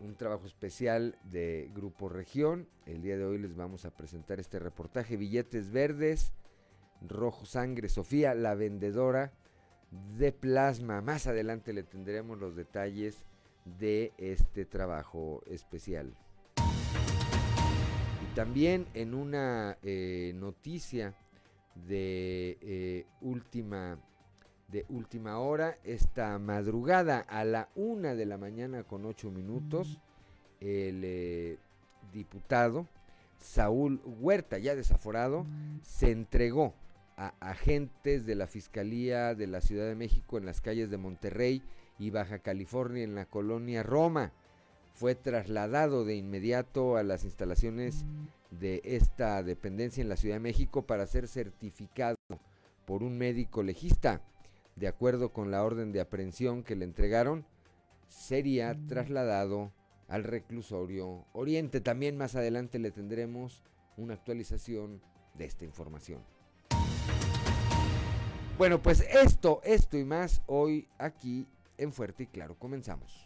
un trabajo especial de Grupo Región. El día de hoy les vamos a presentar este reportaje, billetes verdes, rojo sangre, Sofía, la vendedora de plasma. Más adelante le tendremos los detalles de este trabajo especial. Y también en una eh, noticia de eh, última de última hora esta madrugada a la una de la mañana con ocho minutos el eh, diputado Saúl Huerta ya desaforado se entregó a agentes de la Fiscalía de la Ciudad de México en las calles de Monterrey y Baja California en la colonia Roma. Fue trasladado de inmediato a las instalaciones de esta dependencia en la Ciudad de México para ser certificado por un médico legista. De acuerdo con la orden de aprehensión que le entregaron, sería trasladado al reclusorio Oriente. También más adelante le tendremos una actualización de esta información. Bueno, pues esto, esto y más hoy aquí en Fuerte y Claro. Comenzamos.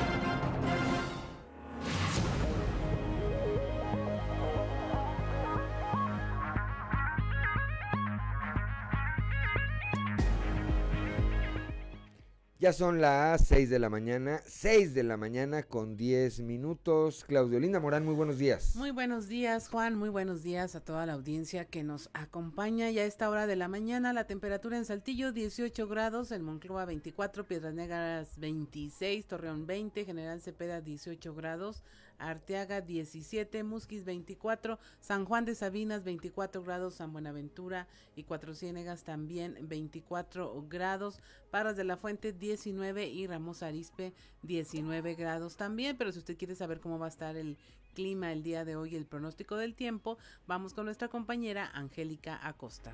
Ya son las 6 de la mañana, 6 de la mañana con 10 minutos. Claudio Linda Morán, muy buenos días. Muy buenos días, Juan. Muy buenos días a toda la audiencia que nos acompaña. Ya a esta hora de la mañana, la temperatura en Saltillo 18 grados, en Monclova 24, Piedras Negras 26, Torreón 20, General Cepeda 18 grados, Arteaga 17, Musquis 24, San Juan de Sabinas 24 grados, San Buenaventura y Cuatro Ciénegas también 24 grados, Paras de la Fuente 19 y Ramos Arispe 19 grados también, pero si usted quiere saber cómo va a estar el clima el día de hoy, el pronóstico del tiempo, vamos con nuestra compañera Angélica Acosta.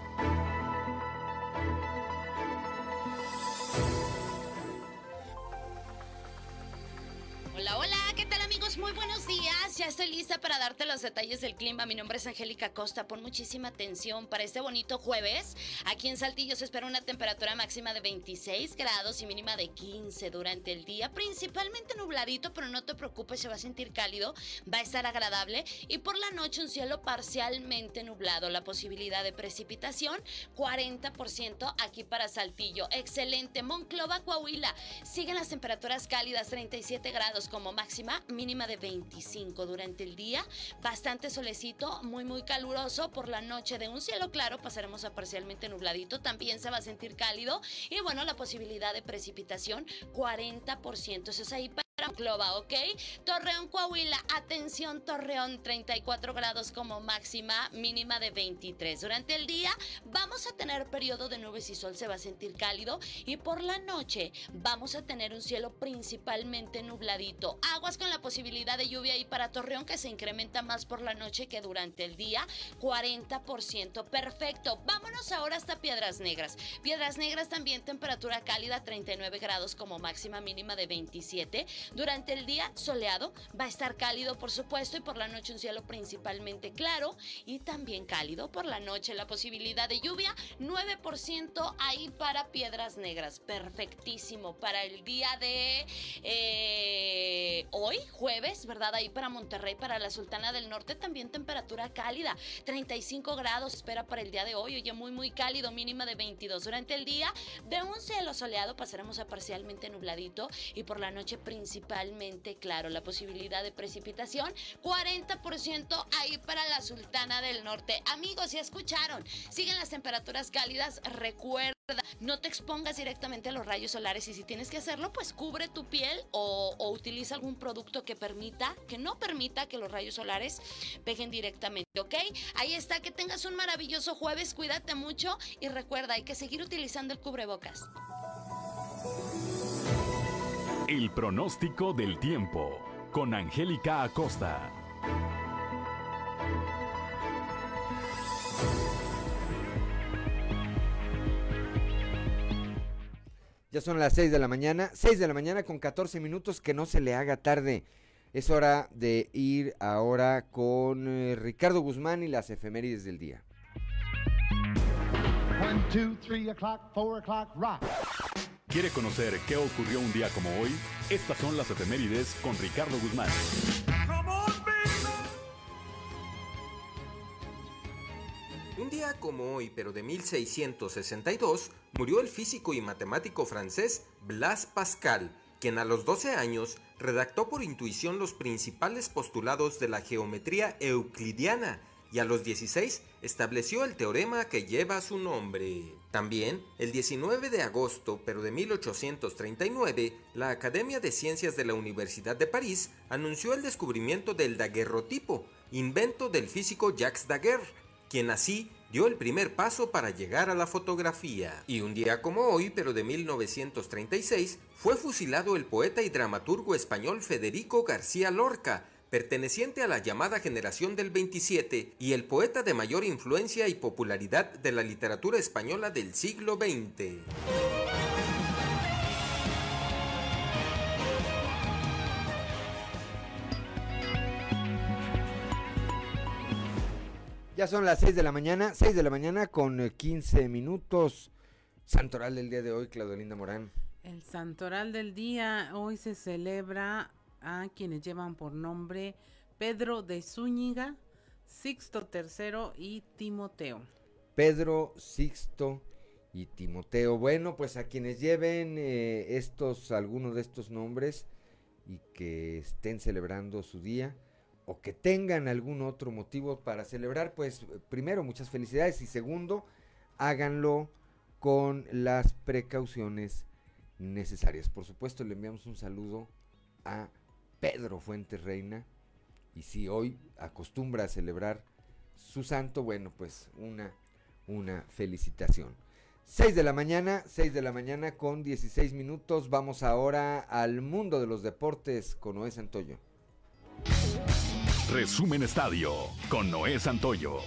Ya estoy lista para darte los detalles del clima. Mi nombre es Angélica Costa. Pon muchísima atención para este bonito jueves. Aquí en Saltillo se espera una temperatura máxima de 26 grados y mínima de 15 durante el día. Principalmente nubladito, pero no te preocupes, se va a sentir cálido. Va a estar agradable. Y por la noche un cielo parcialmente nublado. La posibilidad de precipitación, 40% aquí para Saltillo. Excelente. Monclova, Coahuila. Siguen las temperaturas cálidas, 37 grados como máxima, mínima de 25 durante el día. Bastante solecito, muy muy caluroso. Por la noche de un cielo claro pasaremos a parcialmente nubladito. También se va a sentir cálido. Y bueno, la posibilidad de precipitación 40%. Eso es ahí ¿ok? Torreón, Coahuila, atención Torreón, 34 grados como máxima, mínima de 23. Durante el día vamos a tener periodo de nubes y sol, se va a sentir cálido y por la noche vamos a tener un cielo principalmente nubladito. Aguas con la posibilidad de lluvia ahí para Torreón que se incrementa más por la noche que durante el día, 40%. Perfecto, vámonos ahora hasta Piedras Negras. Piedras Negras también temperatura cálida, 39 grados como máxima, mínima de 27. Durante el día soleado, va a estar cálido por supuesto y por la noche un cielo principalmente claro y también cálido. Por la noche la posibilidad de lluvia, 9% ahí para Piedras Negras. Perfectísimo para el día de eh, hoy, jueves, ¿verdad? Ahí para Monterrey, para la Sultana del Norte también temperatura cálida. 35 grados espera para el día de hoy. Oye, muy, muy cálido, mínima de 22. Durante el día, de un cielo soleado pasaremos a parcialmente nubladito y por la noche principalmente principalmente claro. La posibilidad de precipitación, 40% ahí para la Sultana del Norte. Amigos, ya escucharon, siguen las temperaturas cálidas, recuerda. No te expongas directamente a los rayos solares y si tienes que hacerlo, pues cubre tu piel o, o utiliza algún producto producto que permita, que no permita que los rayos solares peguen directamente, ¿ok? Ahí está, que tengas un maravilloso jueves, cuídate mucho y recuerda, hay que seguir utilizando el cubrebocas. El pronóstico del tiempo con Angélica Acosta. Ya son las 6 de la mañana, 6 de la mañana con 14 minutos, que no se le haga tarde. Es hora de ir ahora con eh, Ricardo Guzmán y las efemérides del día. ¿Quiere conocer qué ocurrió un día como hoy? Estas son las efemérides con Ricardo Guzmán. Un día como hoy, pero de 1662, murió el físico y matemático francés Blas Pascal, quien a los 12 años redactó por intuición los principales postulados de la geometría euclidiana y a los 16 estableció el teorema que lleva su nombre. También, el 19 de agosto, pero de 1839, la Academia de Ciencias de la Universidad de París anunció el descubrimiento del daguerrotipo, invento del físico Jacques Daguerre, quien así dio el primer paso para llegar a la fotografía. Y un día como hoy, pero de 1936, fue fusilado el poeta y dramaturgo español Federico García Lorca, perteneciente a la llamada generación del 27 y el poeta de mayor influencia y popularidad de la literatura española del siglo XX. Ya son las 6 de la mañana, 6 de la mañana con 15 minutos. Santoral del día de hoy, Claudelinda Morán. El Santoral del día hoy se celebra a quienes llevan por nombre Pedro de Zúñiga, Sixto III y Timoteo. Pedro, Sixto y Timoteo. Bueno, pues a quienes lleven eh, estos, algunos de estos nombres y que estén celebrando su día o que tengan algún otro motivo para celebrar, pues primero muchas felicidades y segundo, háganlo con las precauciones necesarias. Por supuesto, le enviamos un saludo a Pedro Fuentes Reina. Y si hoy acostumbra a celebrar su santo, bueno, pues una, una felicitación. 6 de la mañana, 6 de la mañana con 16 minutos. Vamos ahora al mundo de los deportes con Noé Santoyo. Resumen Estadio con Noé Santoyo.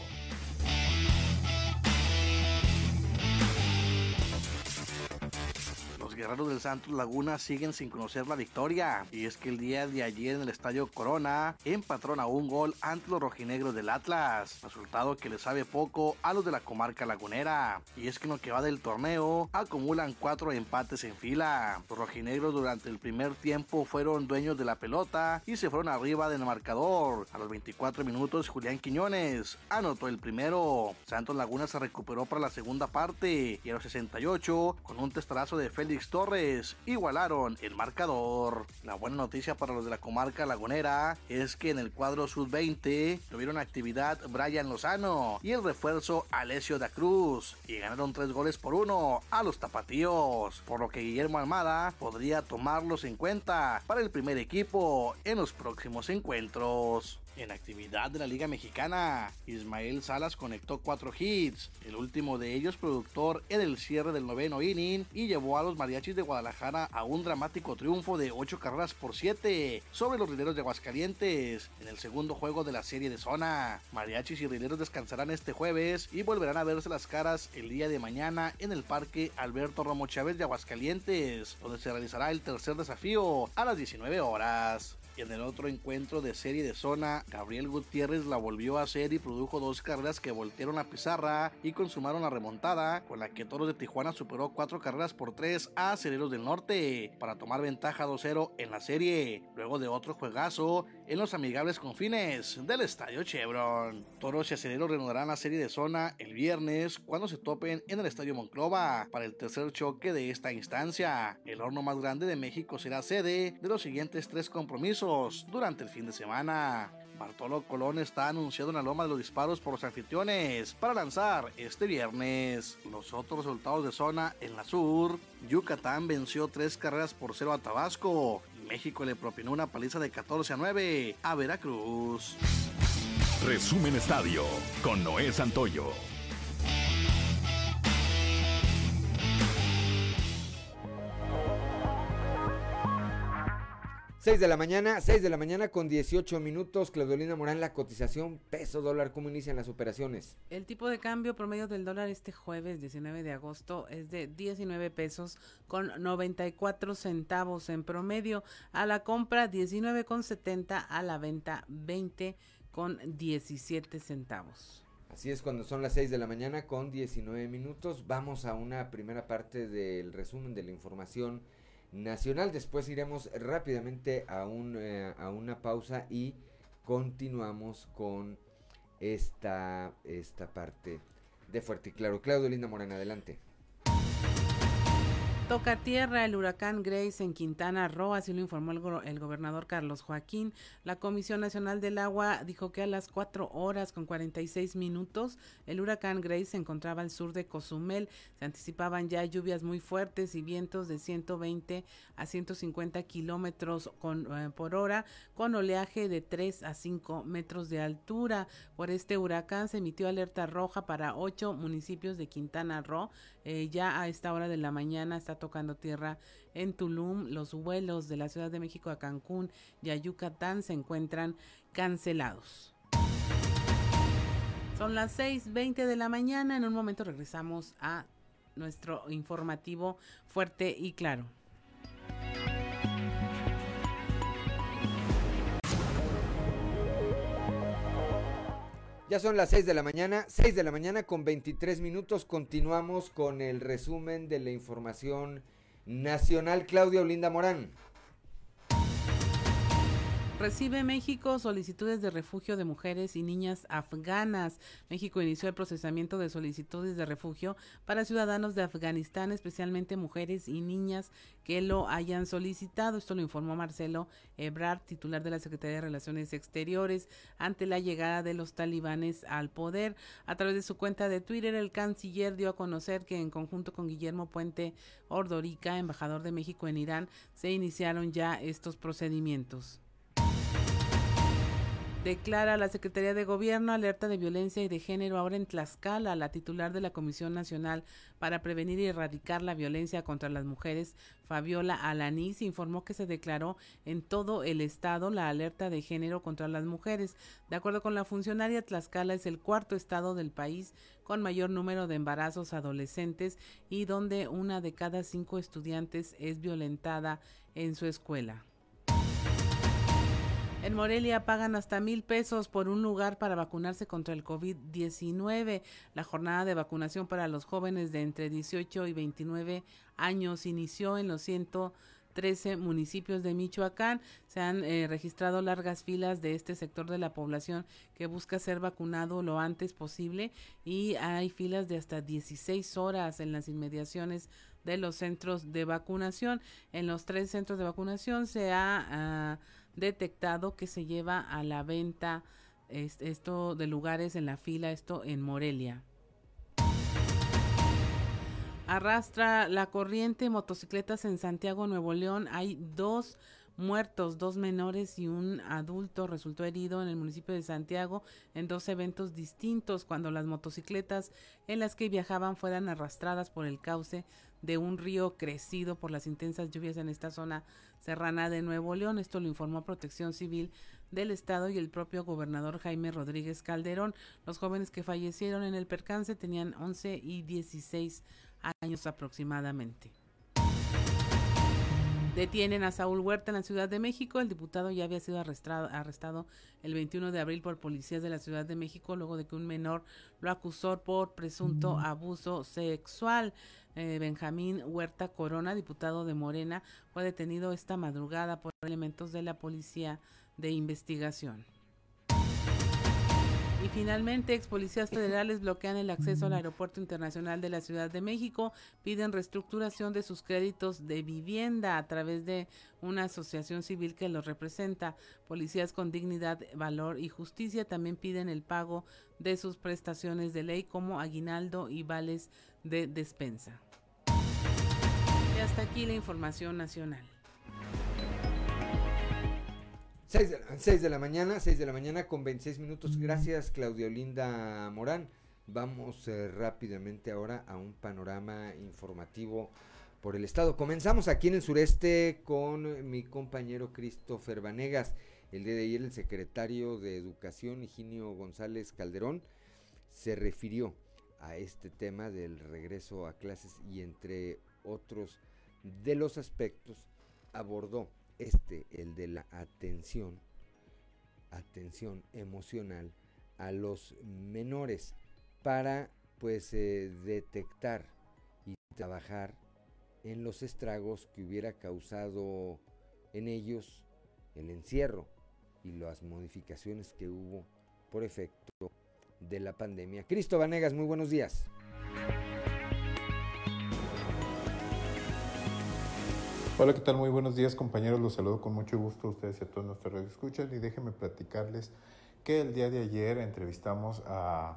Guerreros del Santos Laguna siguen sin conocer la victoria. Y es que el día de ayer en el Estadio Corona empataron a un gol ante los rojinegros del Atlas. Resultado que le sabe poco a los de la comarca lagunera. Y es que en lo que va del torneo acumulan cuatro empates en fila. Los rojinegros durante el primer tiempo fueron dueños de la pelota y se fueron arriba del marcador. A los 24 minutos Julián Quiñones anotó el primero. Santos Laguna se recuperó para la segunda parte y a los 68 con un testarazo de Félix Torres igualaron el marcador. La buena noticia para los de la comarca lagunera es que en el cuadro sub-20 tuvieron actividad Brian Lozano y el refuerzo Alessio da Cruz y ganaron tres goles por uno a los tapatíos, por lo que Guillermo Almada podría tomarlos en cuenta para el primer equipo en los próximos encuentros. En actividad de la Liga Mexicana, Ismael Salas conectó cuatro hits, el último de ellos productor en el cierre del noveno inning y llevó a los mariachis de Guadalajara a un dramático triunfo de 8 carreras por 7 sobre los rileros de Aguascalientes en el segundo juego de la serie de zona. Mariachis y rileros descansarán este jueves y volverán a verse las caras el día de mañana en el Parque Alberto Romo Chávez de Aguascalientes, donde se realizará el tercer desafío a las 19 horas. En el otro encuentro de serie de zona, Gabriel Gutiérrez la volvió a hacer y produjo dos carreras que voltearon la pizarra y consumaron la remontada, con la que Toros de Tijuana superó cuatro carreras por tres a Aceleros del Norte para tomar ventaja 2-0 en la serie, luego de otro juegazo en los amigables confines del Estadio Chevron. Toros y Aceleros reanudarán la serie de zona el viernes cuando se topen en el Estadio Monclova para el tercer choque de esta instancia. El horno más grande de México será sede de los siguientes tres compromisos durante el fin de semana. Bartolo Colón está anunciado en la loma de los disparos por los anfitriones para lanzar este viernes. Los otros resultados de zona en la sur, Yucatán venció tres carreras por cero a Tabasco México le propinó una paliza de 14 a 9 a Veracruz. Resumen Estadio con Noé Santoyo. 6 de la mañana, 6 de la mañana con 18 minutos. Claudolina Morán, la cotización peso dólar, ¿cómo inician las operaciones? El tipo de cambio promedio del dólar este jueves 19 de agosto es de 19 pesos con 94 centavos en promedio. A la compra 19 con 70, a la venta 20 con 17 centavos. Así es, cuando son las 6 de la mañana con 19 minutos, vamos a una primera parte del resumen de la información nacional. Después iremos rápidamente a, un, eh, a una pausa y continuamos con esta, esta parte de Fuerte y Claro. Claudio Linda Morena, adelante. Toca tierra el huracán Grace en Quintana Roo, así lo informó el, gobernador Carlos Joaquín. La Comisión Nacional del Agua dijo que a las 4 horas con 46 minutos el huracán Grace se encontraba al sur de Cozumel. Se anticipaban ya lluvias muy fuertes y vientos de 120 a 150 kilómetros eh, por hora, con oleaje de 3 a 5 metros de altura. Por este huracán se emitió alerta roja para ocho municipios de Quintana Roo. Eh, ya a esta hora de la mañana está tocando tierra en Tulum. Los vuelos de la Ciudad de México a Cancún y a Yucatán se encuentran cancelados. Son las 6.20 de la mañana. En un momento regresamos a nuestro informativo fuerte y claro. Ya son las 6 de la mañana, 6 de la mañana con 23 minutos. Continuamos con el resumen de la información nacional. Claudia Olinda Morán. Recibe México solicitudes de refugio de mujeres y niñas afganas. México inició el procesamiento de solicitudes de refugio para ciudadanos de Afganistán, especialmente mujeres y niñas que lo hayan solicitado. Esto lo informó Marcelo Ebrard, titular de la Secretaría de Relaciones Exteriores, ante la llegada de los talibanes al poder. A través de su cuenta de Twitter, el canciller dio a conocer que en conjunto con Guillermo Puente Ordorica, embajador de México en Irán, se iniciaron ya estos procedimientos. Declara la Secretaría de Gobierno alerta de violencia y de género ahora en Tlaxcala. La titular de la Comisión Nacional para Prevenir y Erradicar la Violencia contra las Mujeres, Fabiola Alanís, informó que se declaró en todo el estado la alerta de género contra las mujeres. De acuerdo con la funcionaria, Tlaxcala es el cuarto estado del país con mayor número de embarazos adolescentes y donde una de cada cinco estudiantes es violentada en su escuela. En Morelia pagan hasta mil pesos por un lugar para vacunarse contra el COVID-19. La jornada de vacunación para los jóvenes de entre 18 y 29 años inició en los 113 municipios de Michoacán. Se han eh, registrado largas filas de este sector de la población que busca ser vacunado lo antes posible y hay filas de hasta 16 horas en las inmediaciones de los centros de vacunación. En los tres centros de vacunación se ha... Ah, detectado que se lleva a la venta esto de lugares en la fila, esto en Morelia. Arrastra la corriente motocicletas en Santiago, Nuevo León. Hay dos muertos, dos menores y un adulto resultó herido en el municipio de Santiago en dos eventos distintos cuando las motocicletas en las que viajaban fueran arrastradas por el cauce de un río crecido por las intensas lluvias en esta zona serrana de Nuevo León. Esto lo informó Protección Civil del Estado y el propio gobernador Jaime Rodríguez Calderón. Los jóvenes que fallecieron en el percance tenían 11 y 16 años aproximadamente. Detienen a Saúl Huerta en la Ciudad de México. El diputado ya había sido arrestado, arrestado, el 21 de abril por policías de la Ciudad de México luego de que un menor lo acusó por presunto abuso sexual. Eh, Benjamín Huerta Corona, diputado de Morena, fue detenido esta madrugada por elementos de la Policía de Investigación. Y finalmente, ex policías federales bloquean el acceso al Aeropuerto Internacional de la Ciudad de México, piden reestructuración de sus créditos de vivienda a través de una asociación civil que los representa. Policías con dignidad, valor y justicia también piden el pago de sus prestaciones de ley como aguinaldo y vales de despensa. Y hasta aquí la información nacional. 6 de, la mañana, 6 de la mañana con 26 minutos. Gracias, Claudio Linda Morán. Vamos eh, rápidamente ahora a un panorama informativo por el estado. Comenzamos aquí en el sureste con mi compañero Christopher Vanegas. El día de ayer el secretario de Educación, Higinio González Calderón, se refirió a este tema del regreso a clases y entre otros de los aspectos abordó este, el de la atención, atención emocional a los menores para pues eh, detectar y trabajar en los estragos que hubiera causado en ellos el encierro y las modificaciones que hubo por efecto de la pandemia. Cristo Vanegas, muy buenos días. Hola, ¿qué tal? Muy buenos días compañeros, los saludo con mucho gusto a ustedes y a todos nuestros radioescuchas y déjenme platicarles que el día de ayer entrevistamos a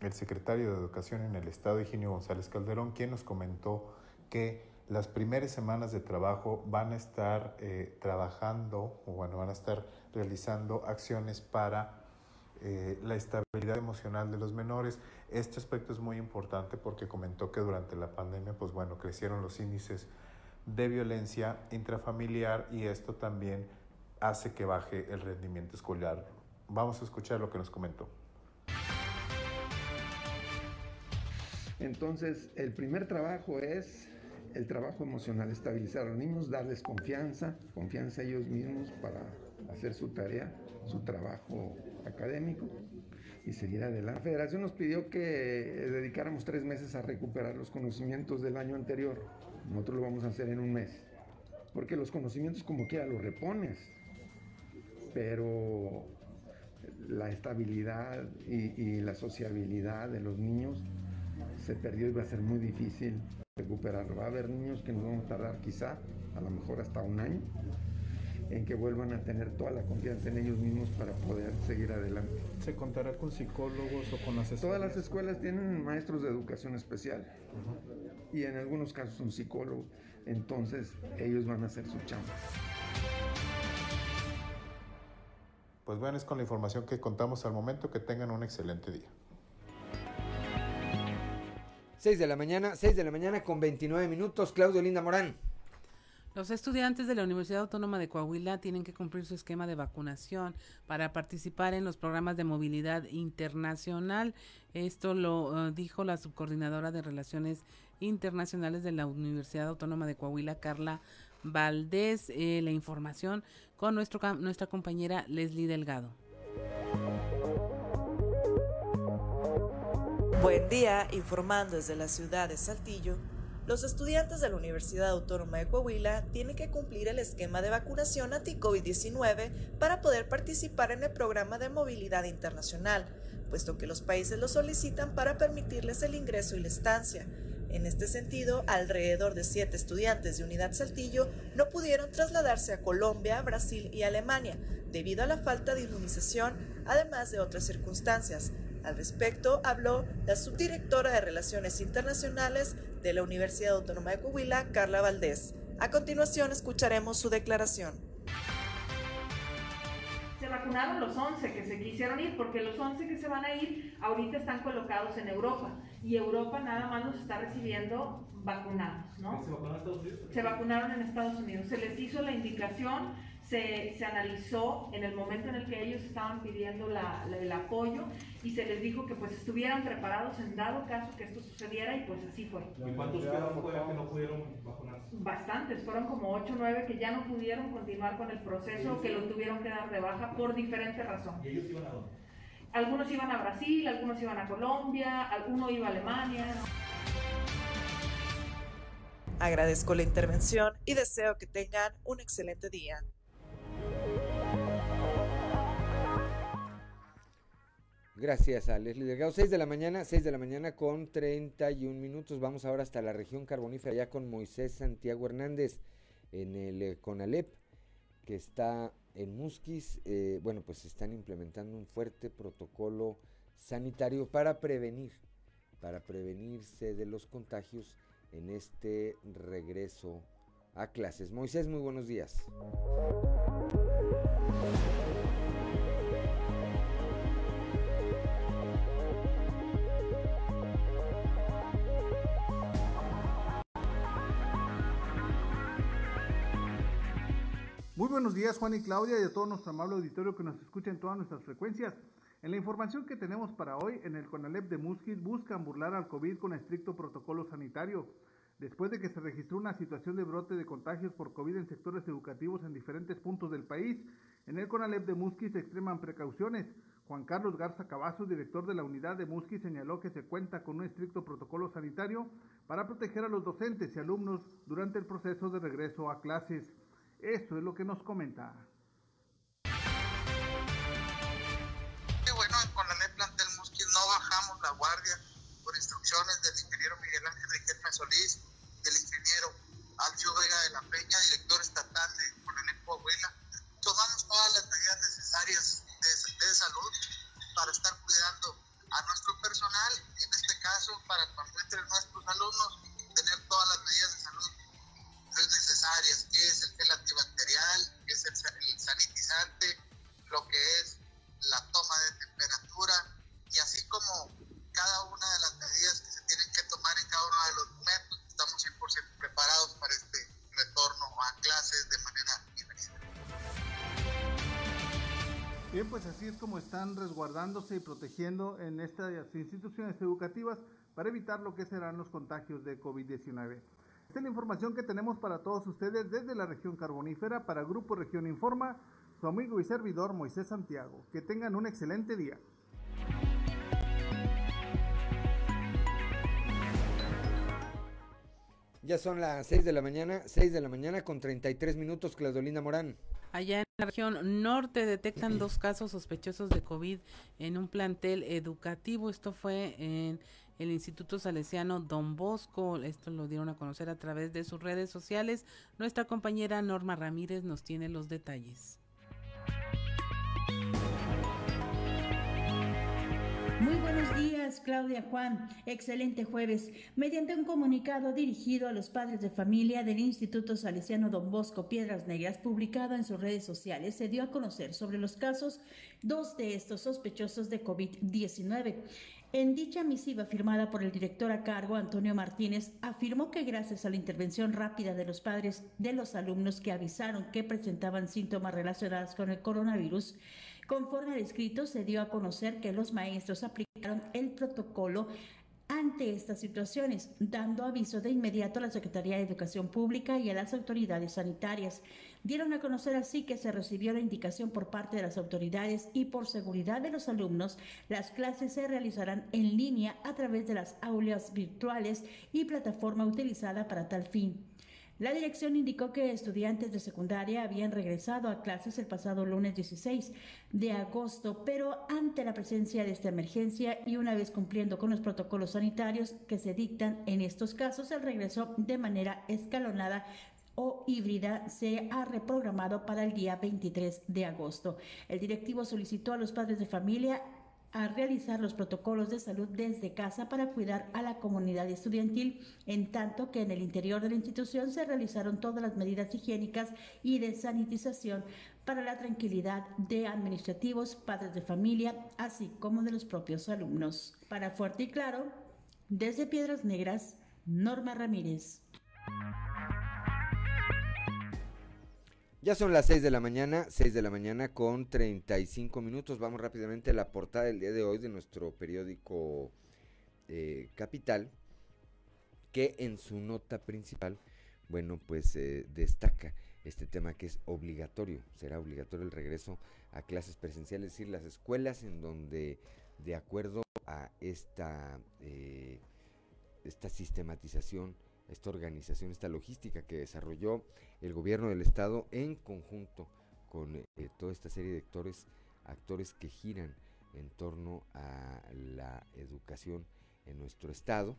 el secretario de Educación en el Estado, Higinio González Calderón, quien nos comentó que las primeras semanas de trabajo van a estar eh, trabajando, o bueno, van a estar realizando acciones para eh, la estabilidad emocional de los menores. Este aspecto es muy importante porque comentó que durante la pandemia, pues bueno, crecieron los índices de violencia intrafamiliar y esto también hace que baje el rendimiento escolar. Vamos a escuchar lo que nos comentó. Entonces, el primer trabajo es el trabajo emocional, estabilizar a los niños, darles confianza, confianza a ellos mismos para hacer su tarea, su trabajo académico y seguir adelante. La federación nos pidió que dedicáramos tres meses a recuperar los conocimientos del año anterior. Nosotros lo vamos a hacer en un mes. Porque los conocimientos como quiera los repones. Pero la estabilidad y, la sociabilidad de los niños se perdió y va a ser muy difícil recuperarlo. Va a haber niños que nos van a tardar quizá, a lo mejor hasta un año, en que vuelvan a tener toda la confianza en ellos mismos para poder seguir adelante. ¿Se contará con psicólogos o con asesores? Todas las escuelas tienen maestros de educación especial y en algunos casos un psicólogo, entonces ellos van a hacer su chamba. Pues bueno, es con la información que contamos al momento. Que tengan un excelente día. 6 de la mañana, 6 de la mañana con 29 minutos. Claudio Linda Morán. Los estudiantes de la Universidad Autónoma de Coahuila tienen que cumplir su esquema de vacunación para participar en los programas de movilidad internacional. Esto lo eh, dijo la subcoordinadora de Relaciones Internacionales de la Universidad Autónoma de Coahuila, Carla Valdés. Eh, la información con nuestro, nuestra compañera Leslie Delgado. Buen día, informando desde la ciudad de Saltillo. Los estudiantes de la Universidad Autónoma de Coahuila tienen que cumplir el esquema de vacunación anti-COVID-19 para poder participar en el programa de movilidad internacional, puesto que los países lo solicitan para permitirles el ingreso y la estancia. En este sentido, alrededor de siete estudiantes de Unidad Saltillo no pudieron trasladarse a Colombia, Brasil y Alemania debido a la falta de inmunización, además de otras circunstancias. Al respecto, habló la subdirectora de Relaciones Internacionales de la Universidad Autónoma de Coahuila, Carla Valdés. A continuación, escucharemos su declaración. Se vacunaron los 11 que se quisieron ir, porque los 11 que se van a ir ahorita están colocados en Europa y Europa nada más los está recibiendo vacunados, ¿no? ¿Se vacunaron en Estados Unidos? Se vacunaron en Estados Unidos. Se les hizo la indicación se, se, analizó en el momento en el que ellos estaban pidiendo la, el apoyo y se les dijo que pues estuvieran preparados en dado caso que esto sucediera y pues así fue. ¿Y cuántos quedaron fuera que no pudieron vacunarse? Bastantes, fueron como 8 o 9 que ya no pudieron continuar con el proceso, que lo tuvieron que dar de baja por diferentes razones. ¿Y ellos iban a dónde? Algunos iban a Brasil, algunos iban a Colombia, alguno iba a Alemania. Agradezco la intervención y deseo que tengan un excelente día. Gracias a Leslie Delgado. 6 de la mañana, 6 de la mañana con 31 minutos. Vamos ahora hasta la región carbonífera, ya con Moisés Santiago Hernández en el eh, CONALEP, que está en Musquis. Eh, bueno, pues están implementando un fuerte protocolo sanitario para prevenir, para prevenirse de los contagios en este regreso a clases. Moisés, muy buenos días. Muy buenos días Juan y Claudia y a todo nuestro amable auditorio que nos escucha en todas nuestras frecuencias. En la información que tenemos para hoy, en el CONALEP de Musquis buscan burlar al COVID con estricto protocolo sanitario. Después de que se registró una situación de brote de contagios por COVID en sectores educativos en diferentes puntos del país, en el CONALEP de Musquis se extreman precauciones. Juan Carlos Garza Cavazos, director de la unidad de Musquis, señaló que se cuenta con un estricto protocolo sanitario para proteger a los docentes y alumnos durante el proceso de regreso a clases. Esto es lo que nos comenta. bueno, con la ley plantel Musquis no bajamos la guardia por instrucciones del ingeniero Miguel Ángel Riquelme Solís, del ingeniero Alcio Vega de la Peña, director estatal de Conalep Coahuila. Tomamos todas las medidas necesarias de, de salud para estar cuidando a nuestro personal, en este caso para cuando entren nuestros alumnos, tener todas las medidas de salud necesarias, están resguardándose y protegiendo en estas instituciones educativas para evitar lo que serán los contagios de COVID-19. Esta es la información que tenemos para todos ustedes desde la región carbonífera para Grupo Región Informa, su amigo y servidor Moisés Santiago. Que tengan un excelente día. Ya son las 6 de la mañana, 6 de la mañana con 33 minutos, Claudolina Morán. Allá en la región norte detectan dos casos sospechosos de COVID en un plantel educativo. Esto fue en el Instituto Salesiano Don Bosco. Esto lo dieron a conocer a través de sus redes sociales. Nuestra compañera Norma Ramírez nos tiene los detalles. Buenos días, Claudia Juan. Excelente jueves. Mediante un comunicado dirigido a los padres de familia del Instituto Salesiano Don Bosco Piedras Negras, publicado en sus redes sociales, se dio a conocer sobre los casos, dos de estos sospechosos de COVID-19. En dicha misiva firmada por el director a cargo, Antonio Martínez, afirmó que gracias a la intervención rápida de los padres de los alumnos que avisaron que presentaban síntomas relacionados con el coronavirus, conforme al escrito se dio a conocer que los maestros aplicaron el protocolo ante estas situaciones, dando aviso de inmediato a la Secretaría de Educación Pública y a las autoridades sanitarias. Dieron a conocer así que se recibió la indicación por parte de las autoridades y por seguridad de los alumnos, las clases se realizarán en línea a través de las aulas virtuales y plataforma utilizada para tal fin. La dirección indicó que estudiantes de secundaria habían regresado a clases el pasado lunes 16 de agosto, pero ante la presencia de esta emergencia y una vez cumpliendo con los protocolos sanitarios que se dictan en estos casos, el regreso de manera escalonada o híbrida se ha reprogramado para el día 23 de agosto. El directivo solicitó a los padres de familia a realizar los protocolos de salud desde casa para cuidar a la comunidad estudiantil, en tanto que en el interior de la institución se realizaron todas las medidas higiénicas y de sanitización para la tranquilidad de administrativos, padres de familia, así como de los propios alumnos. Para Fuerte y Claro, desde Piedras Negras, Norma Ramírez. Ya son las 6 de la mañana, 6 de la mañana con 35 minutos. Vamos rápidamente a la portada del día de hoy de nuestro periódico eh, Capital, que en su nota principal, bueno, pues eh, destaca este tema que es obligatorio, será obligatorio el regreso a clases presenciales, es decir, las escuelas en donde, de acuerdo a esta, eh, esta sistematización, esta organización, esta logística que desarrolló el gobierno del estado en conjunto con eh, toda esta serie de actores, actores que giran en torno a la educación en nuestro estado.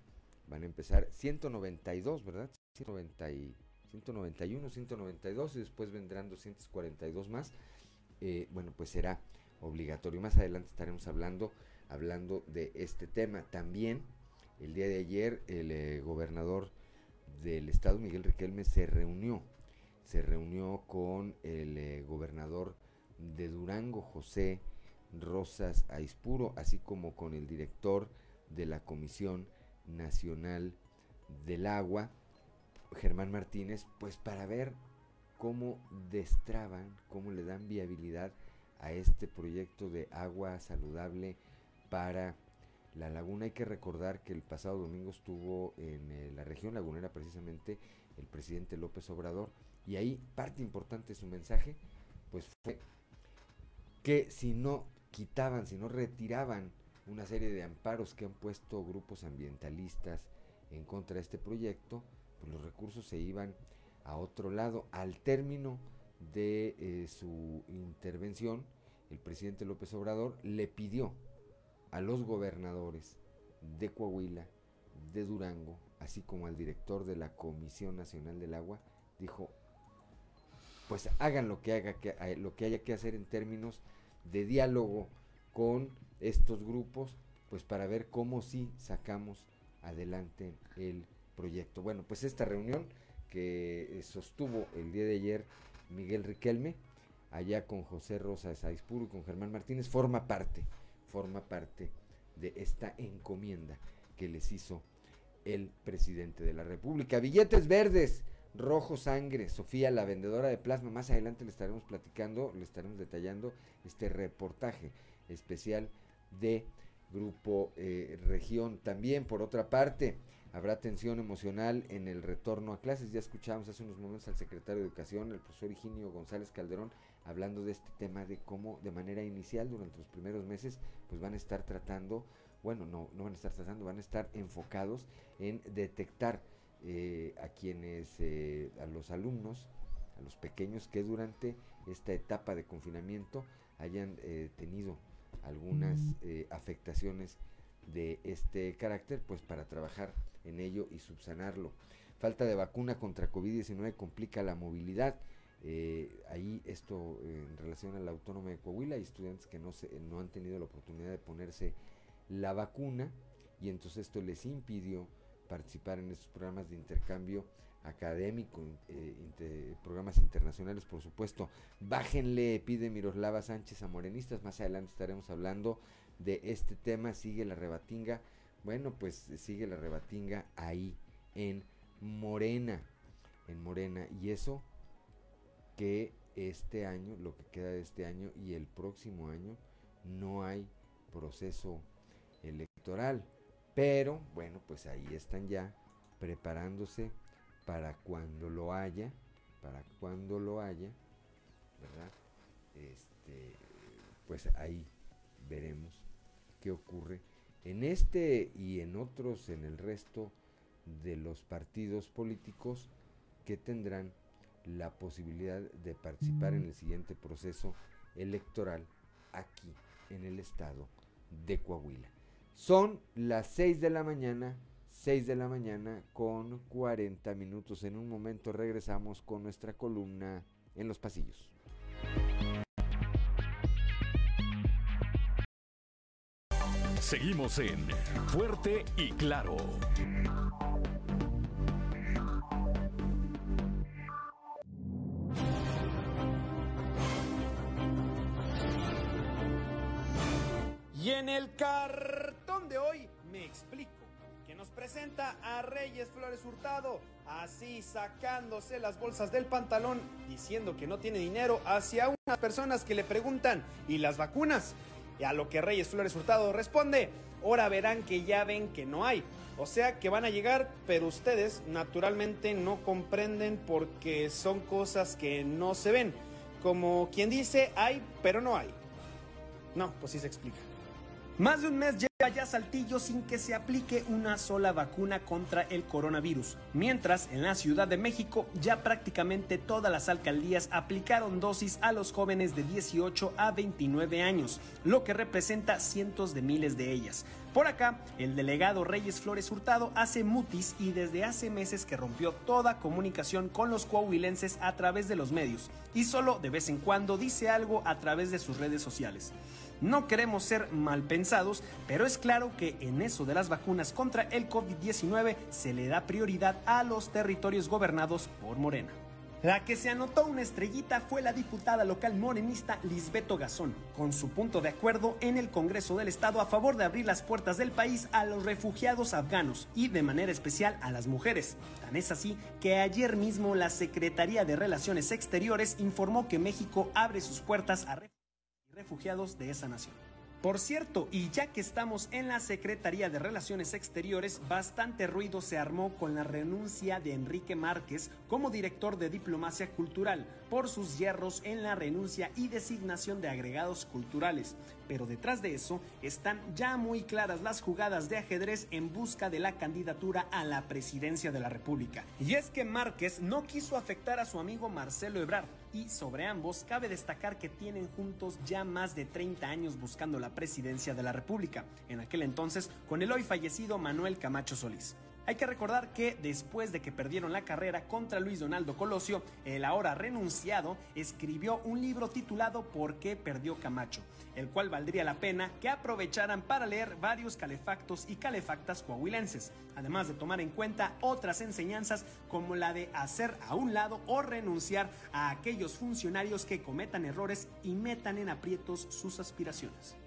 Van a empezar 192, ¿verdad? 190 y 191, 192 y después vendrán 242 más. Eh, bueno, pues será obligatorio. Más adelante estaremos hablando, hablando de este tema. También el día de ayer el eh, gobernador del estado, Miguel Riquelme, se reunió, se reunió con el eh, gobernador de Durango, José Rosas Aispuro, así como con el director de la Comisión Nacional del Agua, Germán Martínez, pues para ver cómo destraban, cómo le dan viabilidad a este proyecto de agua saludable para la laguna. Hay que recordar que el pasado domingo estuvo en eh, la región lagunera precisamente el presidente López Obrador y ahí parte importante de su mensaje pues fue que si no quitaban, si no retiraban una serie de amparos que han puesto grupos ambientalistas en contra de este proyecto, pues los recursos se iban a otro lado. Al término de eh, su intervención, el presidente López Obrador le pidió a los gobernadores de Coahuila, de Durango, así como al director de la Comisión Nacional del Agua, dijo, pues hagan lo que, haga, que, eh, lo que haya que hacer en términos de diálogo con estos grupos, pues para ver cómo sí sacamos adelante el proyecto. Bueno, pues esta reunión que eh, sostuvo el día de ayer Miguel Riquelme, allá con José Rosa de Saispuro y con Germán Martínez, forma parte, forma parte de esta encomienda que les hizo el presidente de la República. Billetes verdes, rojo sangre, Sofía, la vendedora de plasma. Más adelante le estaremos platicando, le estaremos detallando este reportaje especial de Grupo eh, Región. También, por otra parte, habrá tensión emocional en el retorno a clases. Ya escuchamos hace unos momentos al secretario de Educación, el profesor Higinio González Calderón, hablando de este tema de cómo de manera inicial durante los primeros meses pues van a estar tratando, bueno, no, no van a estar tratando, van a estar enfocados en detectar eh, a quienes, eh, a los alumnos, a los pequeños que durante esta etapa de confinamiento hayan eh, tenido algunas afectaciones de este carácter, pues para trabajar en ello y subsanarlo. Falta de vacuna contra COVID-19 complica la movilidad. Ahí esto en relación a la autónoma de Coahuila, hay estudiantes que no, se, no han tenido la oportunidad de ponerse la vacuna y entonces esto les impidió participar en estos programas de intercambio académico, eh, programas internacionales, por supuesto. Bájenle, pide Miroslava Sánchez a Morenistas. Más adelante estaremos hablando de este tema. Sigue la rebatinga. Bueno, pues sigue la rebatinga ahí en Morena. En Morena. Y eso que este año, lo que queda de este año y el próximo año, no hay proceso electoral. Pero bueno, pues ahí están ya preparándose para cuando lo haya, para cuando lo haya, ¿verdad? Este, pues ahí veremos qué ocurre en este y en otros, en el resto de los partidos políticos que tendrán la posibilidad de participar en el siguiente proceso electoral aquí en el estado de Coahuila. Son las 6 de la mañana, 6 de la mañana con 40 minutos. En un momento regresamos con nuestra columna en los pasillos. Seguimos en Fuerte y Claro. En el cartón de hoy me explico, que nos presenta a Reyes Flores Hurtado, así sacándose las bolsas del pantalón, diciendo que no tiene dinero hacia unas personas que le preguntan, ¿y las vacunas? Y a lo que Reyes Flores Hurtado responde, ahora verán que ya ven que no hay. O sea que van a llegar, pero ustedes naturalmente no comprenden porque son cosas que no se ven. Como quien dice, hay, pero no hay. No, pues sí se explica. Más de un mes lleva ya Saltillo sin que se aplique una sola vacuna contra el coronavirus, mientras en la Ciudad de México ya prácticamente todas las alcaldías aplicaron dosis a los jóvenes de 18 a 29 años, lo que representa cientos de miles de ellas. Por acá, el delegado Reyes Flores Hurtado hace mutis y desde hace meses que rompió toda comunicación con los coahuilenses a través de los medios y solo de vez en cuando dice algo a través de sus redes sociales. No queremos ser mal pensados, pero es claro que en eso de las vacunas contra el COVID-19 se le da prioridad a los territorios gobernados por Morena. La que se anotó una estrellita fue la diputada local morenista Lisbeto Gazón, con su punto de acuerdo en el Congreso del Estado a favor de abrir las puertas del país a los refugiados afganos y de manera especial a las mujeres. Tan es así que ayer mismo la Secretaría de Relaciones Exteriores informó que México abre sus puertas a refugiados de esa nación. Por cierto, y ya que estamos en la Secretaría de Relaciones Exteriores, bastante ruido se armó con la renuncia de Enrique Márquez como director de Diplomacia Cultural por sus hierros en la renuncia y designación de agregados culturales. Pero detrás de eso están ya muy claras las jugadas de ajedrez en busca de la candidatura a la presidencia de la República. Y es que Márquez no quiso afectar a su amigo Marcelo Ebrard y sobre ambos cabe destacar que tienen juntos ya más de 30 años buscando la presidencia de la República, en aquel entonces con el hoy fallecido Manuel Camacho Solís. Hay que recordar que después de que perdieron la carrera contra Luis Donaldo Colosio, el ahora renunciado escribió un libro titulado ¿Por qué perdió Camacho?, el cual valdría la pena que aprovecharan para leer varios calefactos y calefactas coahuilenses, además de tomar en cuenta otras enseñanzas como la de hacer a un lado o renunciar a aquellos funcionarios que cometan errores y metan en aprietos sus aspiraciones.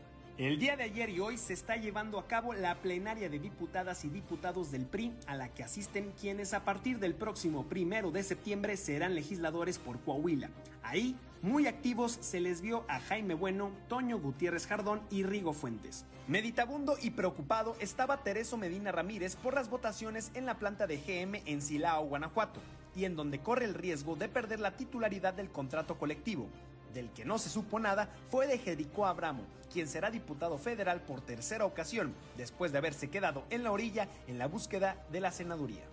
El día de ayer y hoy se está llevando a cabo la plenaria de diputadas y diputados del PRI a la que asisten quienes a partir del próximo primero de septiembre serán legisladores por Coahuila. Ahí, muy activos, se les vio a Jaime Bueno, Toño Gutiérrez Jardón y Rigo Fuentes. Meditabundo y preocupado estaba Tereso Medina Ramírez por las votaciones en la planta de GM en Silao, Guanajuato, y en donde corre el riesgo de perder la titularidad del contrato colectivo. Del que no se supo nada fue de Jericó Abramo, quien será diputado federal por tercera ocasión, después de haberse quedado en la orilla en la búsqueda de la senaduría.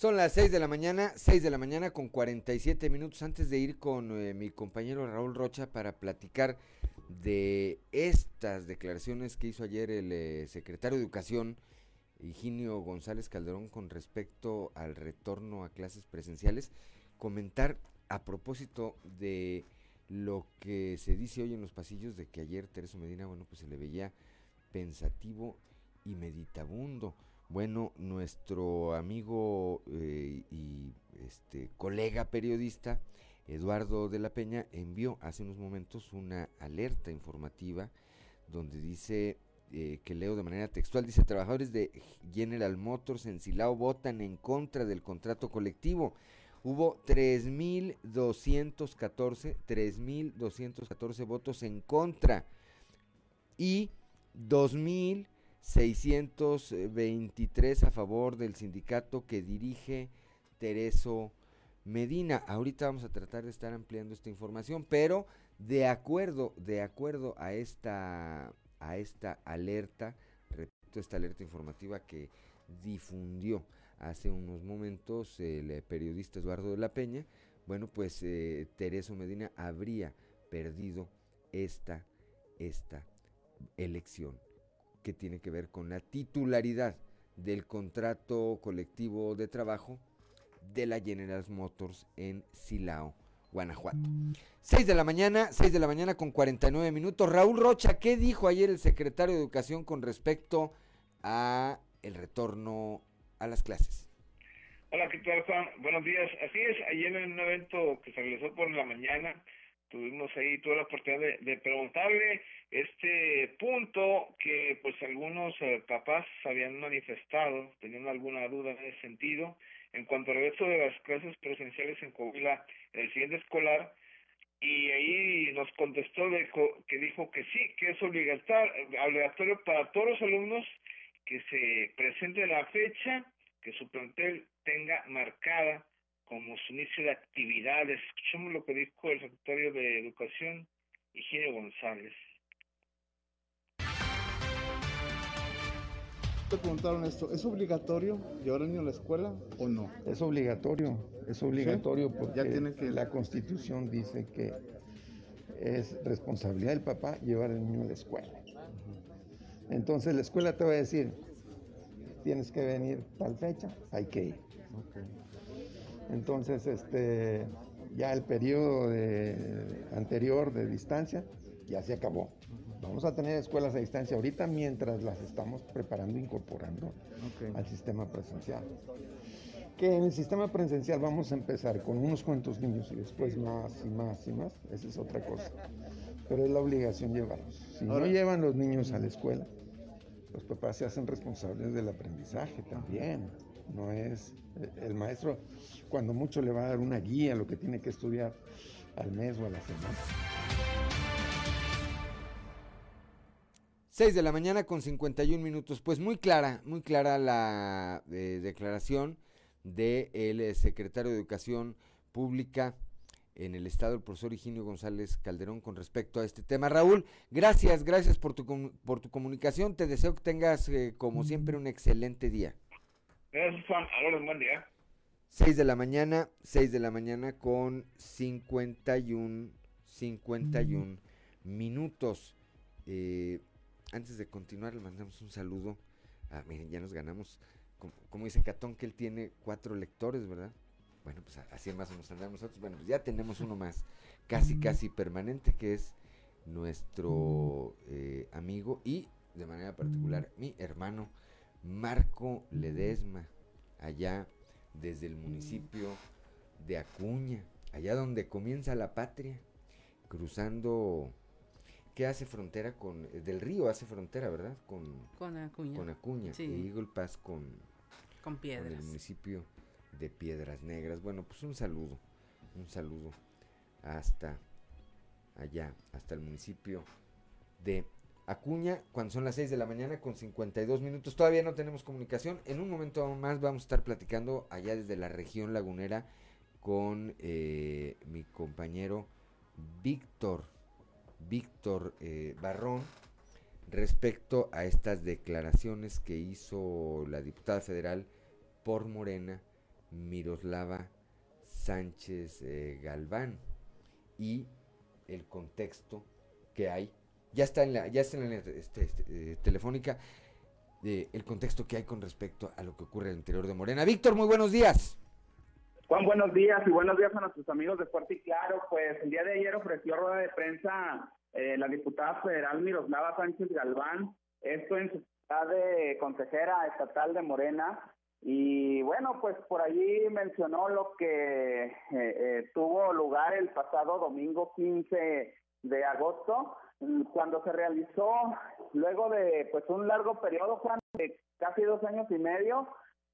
Son las 6 de la mañana, 6 de la mañana con 47 minutos antes de ir con eh, mi compañero Raúl Rocha para platicar de estas declaraciones que hizo ayer el eh, secretario de Educación, Higinio González Calderón, con respecto al retorno a clases presenciales, comentar a propósito de lo que se dice hoy en los pasillos de que ayer Tereso Medina, bueno, pues se le veía pensativo y meditabundo. Bueno, nuestro amigo eh, y este colega periodista Eduardo de la Peña envió hace unos momentos una alerta informativa donde dice eh, que leo de manera textual, dice trabajadores de General Motors en Silao votan en contra del contrato colectivo. Hubo 3.214, 3.214 votos en contra y 2.000 623 a favor del sindicato que dirige Tereso Medina. Ahorita vamos a tratar de estar ampliando esta información, pero de acuerdo, de acuerdo a esta, a esta alerta, repito, esta alerta informativa que difundió hace unos momentos el eh, periodista Eduardo de la Peña, bueno, pues eh, Tereso Medina habría perdido esta, esta elección que tiene que ver con la titularidad del contrato colectivo de trabajo de la General Motors en Silao, Guanajuato. 6 de la mañana, 6 de la mañana con 49 minutos. Raúl Rocha, ¿qué dijo ayer el secretario de Educación con respecto a el retorno a las clases? Hola, ¿qué tal Juan? Buenos días. Así es, ayer en un evento que se realizó por la mañana, tuvimos ahí toda la oportunidad de, preguntarle este punto que pues algunos eh, papás habían manifestado, teniendo alguna duda en ese sentido, en cuanto al regreso de las clases presenciales en Coahuila en el siguiente escolar, y ahí nos contestó de que dijo que sí, que es obligatorio para todos los alumnos que se presente la fecha, que su plantel tenga marcada como su inicio de actividades. Escuchemos lo que dijo el secretario de Educación, Higinio González. Te preguntaron esto, ¿es obligatorio llevar al niño a la escuela o no? Es obligatorio, es obligatorio porque ya tiene que... la constitución dice que es responsabilidad del papá llevar al niño a la escuela. Entonces la escuela te va a decir, tienes que venir tal fecha, hay que ir. Entonces, este, ya el periodo anterior de distancia ya se acabó. Vamos a tener escuelas a distancia ahorita mientras las estamos preparando, incorporando al sistema presencial. Que en el sistema presencial vamos a empezar con unos cuantos niños y después más y más y más, esa es otra cosa. Pero es la obligación llevarlos. Si no llevan los niños a la escuela, los papás se hacen responsables del aprendizaje también. No es el maestro, cuando mucho le va a dar una guía, lo que tiene que estudiar al mes o a la semana. 6 de la mañana con 51 minutos. Pues muy clara, muy clara la eh, declaración del eh, secretario de Educación Pública en el Estado, el profesor Higinio González Calderón, con respecto a este tema. Raúl, gracias, gracias por tu, por tu comunicación. Te deseo que tengas, eh, como siempre, un excelente día. Gracias, Juan. un buen día. 6 de la mañana, 6 de la mañana con 51, 51 minutos. Eh, antes de continuar, le mandamos un saludo. Ah, miren, ya nos ganamos. Como, dice Catón, que él tiene cuatro lectores, ¿verdad? Bueno, pues así más o menos andamos nosotros. Bueno, pues ya tenemos uno más, casi, casi permanente, que es nuestro eh, amigo y, de manera particular, mi hermano Marco Ledesma, allá desde el municipio de Acuña, allá donde comienza la patria, cruzando, ¿qué hace frontera con, eh, del río hace frontera, ¿verdad? Con, con Acuña. Con Acuña, sí. y Eagle Pass con, con Piedras. el municipio de Piedras Negras. Bueno, pues un saludo, un saludo hasta allá, hasta el municipio de Acuña, cuando son las 6 de la mañana con 52 minutos. Todavía no tenemos comunicación. En un momento más vamos a estar platicando allá desde la región lagunera con eh, mi compañero Víctor, Víctor eh, Barrón, respecto a estas declaraciones que hizo la diputada federal por Morena, Miroslava Sánchez eh, Galván, y el contexto que hay ya está en la, ya está en la este, este, eh, telefónica el contexto que hay con respecto a lo que ocurre en el interior de Morena. Víctor, muy buenos días. Juan, buenos días y buenos días a nuestros amigos de Fuerte y Claro. Pues el día de ayer ofreció rueda de prensa eh, la diputada federal Miroslava Sánchez Galván, esto en su calidad de consejera estatal de Morena. Y bueno, pues por allí mencionó lo que eh, tuvo lugar el pasado domingo 15 de agosto, cuando se realizó luego de pues un largo periodo, Juan, de casi dos años y medio,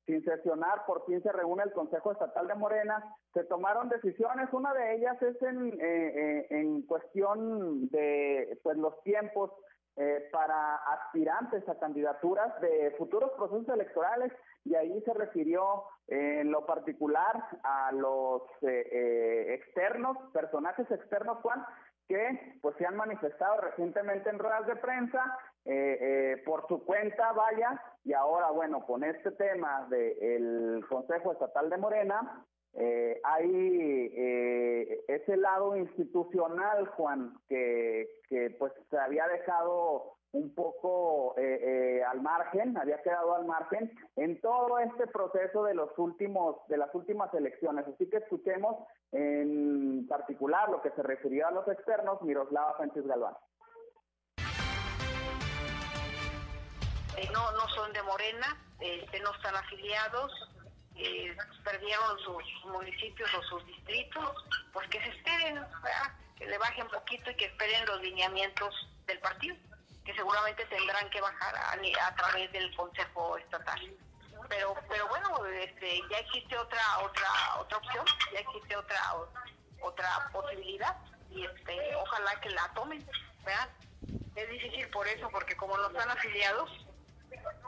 sin sesionar, por fin se reúne el Consejo Estatal de Morena, se tomaron decisiones, una de ellas es en, eh, eh, en cuestión de pues los tiempos eh, para aspirantes a candidaturas de futuros procesos electorales y ahí se refirió en lo particular a los externos, personajes externos, Juan, que pues se han manifestado recientemente en ruedas de prensa eh, eh, por su cuenta, vaya, y ahora bueno, con este tema del Consejo Estatal de Morena, eh, hay ese lado institucional, Juan, que, que pues se había dejado un poco eh, eh, al margen, había quedado al margen en todo este proceso de los últimos, de las últimas elecciones. Así que escuchemos en particular lo que se refirió a los externos, Miroslava Sánchez Galván. Eh, no, no son de Morena, este, no están afiliados, perdieron sus municipios o sus distritos, pues que se esperen, que le bajen poquito y que esperen los lineamientos del partido que seguramente tendrán que bajar a, través del Consejo Estatal. Pero, pero bueno, este, ya existe otra, otra, otra opción, ya existe otra, otra posibilidad y este, ojalá que la tomen, ¿verdad? Es difícil por eso, porque como no están afiliados,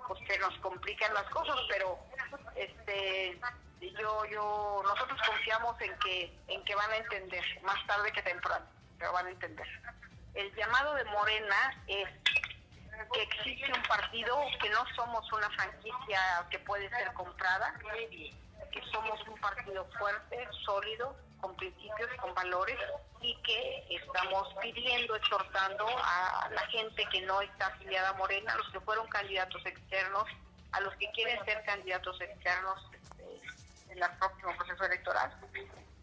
pues se nos complican las cosas, pero este yo yo nosotros confiamos en que en que van a entender más tarde que temprano, pero van a entender. El llamado de Morena es que existe un partido que no somos una franquicia que puede ser comprada, que somos un partido fuerte, sólido, con principios, con valores y que estamos pidiendo, exhortando a la gente que no está afiliada a Morena, a los que fueron candidatos externos, a los que quieren ser candidatos externos este, en el próximo proceso electoral,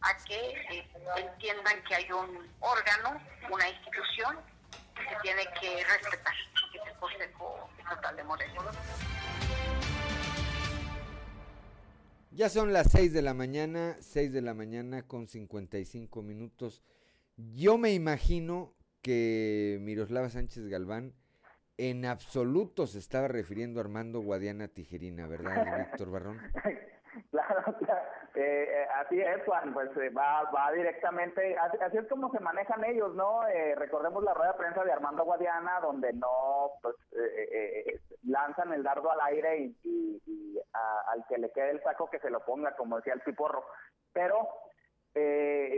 a que eh, entiendan que hay un órgano, una institución que se tiene que respetar el Consejo Estatal de Morelos. Ya son las 6 de la mañana, 6 de la mañana con 55 minutos. Yo me imagino que Miroslava Sánchez Galván en absoluto se estaba refiriendo a Armando Guadiana Tijerina, ¿verdad, Víctor Barrón? Claro, claro. Eh, eh, así es, Juan, pues eh, va, va directamente, así, así es como se manejan ellos, ¿no? Eh, recordemos la rueda de prensa de Armando Guadiana, donde no, pues, eh, lanzan el dardo al aire y, al que le quede el saco que se lo ponga, como decía el piporro. Pero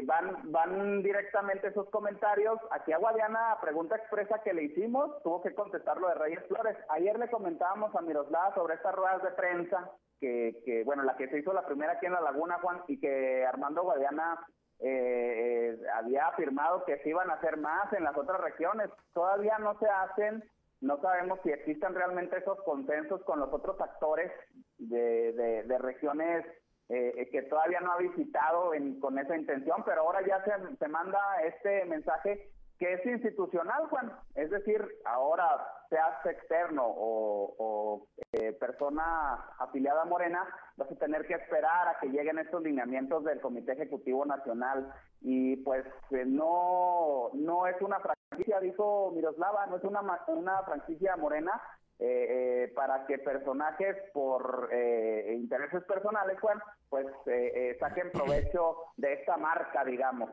van, van directamente esos comentarios. Aquí a Guadiana, pregunta expresa que le hicimos, tuvo que contestar lo de Reyes Flores. Ayer le comentábamos a Miroslava sobre estas ruedas de prensa, que, que bueno, la que se hizo la primera aquí en La Laguna, Juan, y que Armando Guadiana eh, eh, había afirmado que se iban a hacer más en las otras regiones. Todavía no se hacen, no sabemos si existen realmente esos consensos con los otros actores de, de, de regiones eh, que todavía no ha visitado en- con esa intención, pero ahora ya se, se manda este mensaje que es institucional, Juan. Es decir, ahora seas externo o, eh, persona afiliada a Morena, vas a tener que esperar a que lleguen estos lineamientos del Comité Ejecutivo Nacional. Y pues eh, no, no es una franquicia, dijo Miroslava, no es una, una franquicia morena, eh, eh, para que personajes por eh, intereses personales, Juan, pues saquen provecho de esta marca, digamos.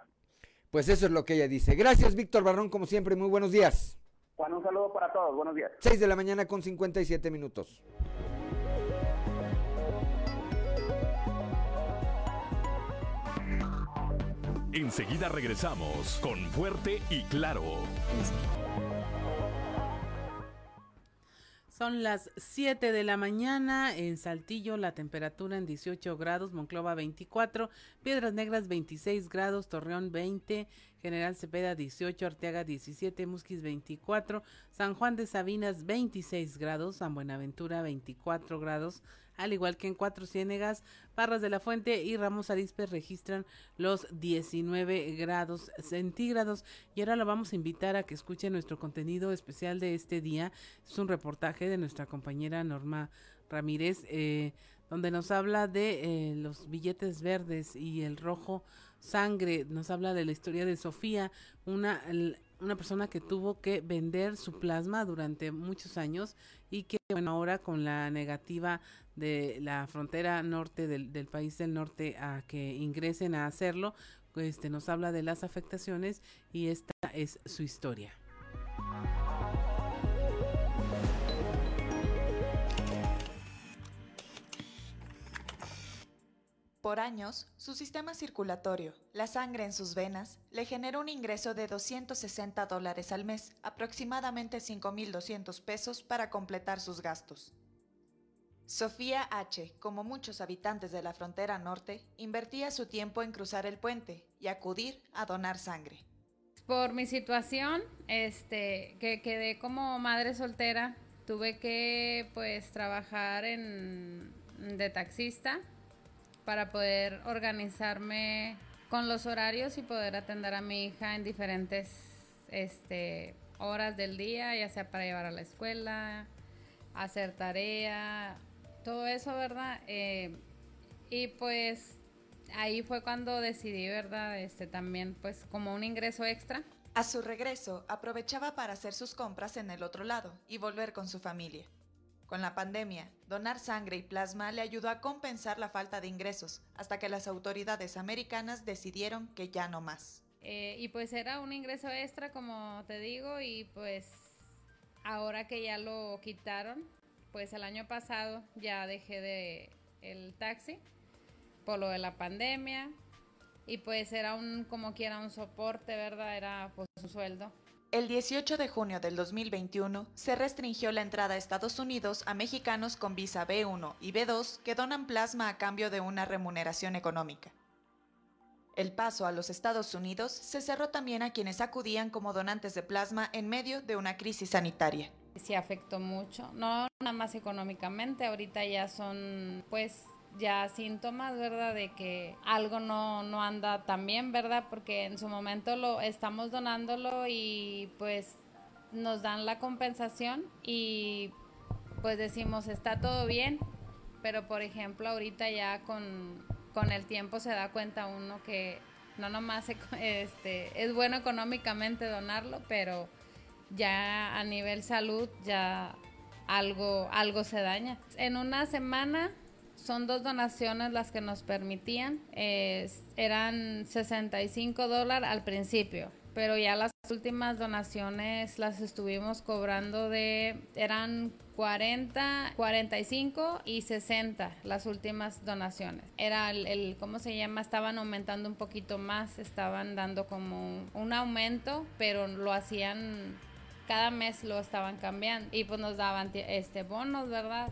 Pues eso es lo que ella dice. Gracias, Víctor Barrón, como siempre, muy buenos días. Juan, un saludo para todos, buenos días. 6 de la mañana con 57 minutos. Enseguida regresamos con Fuerte y Claro. Son las 7 de la mañana en Saltillo, la temperatura en 18 grados, Monclova 24, Piedras Negras 26 grados, Torreón 20, General Cepeda 18, Arteaga 17, Musquis 24, San Juan de Sabinas 26 grados, San Buenaventura 24 grados, al igual que en Cuatro Ciénegas, Parras de la Fuente y Ramos Arizpe registran los 19 grados centígrados. Y ahora lo vamos a invitar a que escuche nuestro contenido especial de este día. Es un reportaje de nuestra compañera Norma Ramírez, eh, donde nos habla de eh, los billetes verdes y el rojo sangre. Nos habla de la historia de Sofía, una, una persona que tuvo que vender su plasma durante muchos años y que bueno, ahora con la negativa de la frontera norte del, del país del norte a que ingresen a hacerlo, este, nos habla de las afectaciones y esta es su historia. Por años, su sistema circulatorio, la sangre en sus venas, le generó un ingreso de 260 dólares al mes, aproximadamente 5.200 pesos para completar sus gastos. Sofía H., como muchos habitantes de la frontera norte, invertía su tiempo en cruzar el puente y acudir a donar sangre. Por mi situación, este, que quedé como madre soltera, tuve que pues trabajar en de taxista para poder organizarme con los horarios y poder atender a mi hija en diferentes este, horas del día, ya sea para llevar a la escuela, hacer tarea, todo eso, ¿verdad? Eh, y pues ahí fue cuando decidí, ¿verdad? Este también pues como un ingreso extra. A su regreso, aprovechaba para hacer sus compras en el otro lado y volver con su familia. Con la pandemia, donar sangre y plasma le ayudó a compensar la falta de ingresos, hasta que las autoridades americanas decidieron que ya no más. Eh, y pues era un ingreso extra, como te digo, y pues ahora que ya lo quitaron, pues el año pasado ya dejé de el taxi por lo de la pandemia y pues era un como quiera un soporte, ¿verdad? Era pues un sueldo. El 18 de junio del 2021 se restringió la entrada a Estados Unidos a mexicanos con visa B1 y B2 que donan plasma a cambio de una remuneración económica. El paso a los Estados Unidos se cerró también a quienes acudían como donantes de plasma en medio de una crisis sanitaria. Sí afectó mucho, no nada más económicamente, ahorita ya son pues ya síntomas, ¿verdad? De que algo no, no anda tan bien, ¿verdad? Porque en su momento lo estamos donándolo y pues nos dan la compensación y pues decimos, está todo bien, pero por ejemplo ahorita ya con, con el tiempo se da cuenta uno que no nomás este, es bueno económicamente donarlo, pero ya a nivel salud ya algo, algo se daña. En una semana son dos donaciones las que nos permitían. eran 65 dólares al principio, pero ya las últimas donaciones las estuvimos cobrando de, eran 40, 45 y 60 las últimas donaciones. Era el, ¿cómo se llama? Estaban aumentando un poquito más, estaban dando como un aumento, pero lo hacían cada mes lo estaban cambiando y pues nos daban este bonos, ¿verdad?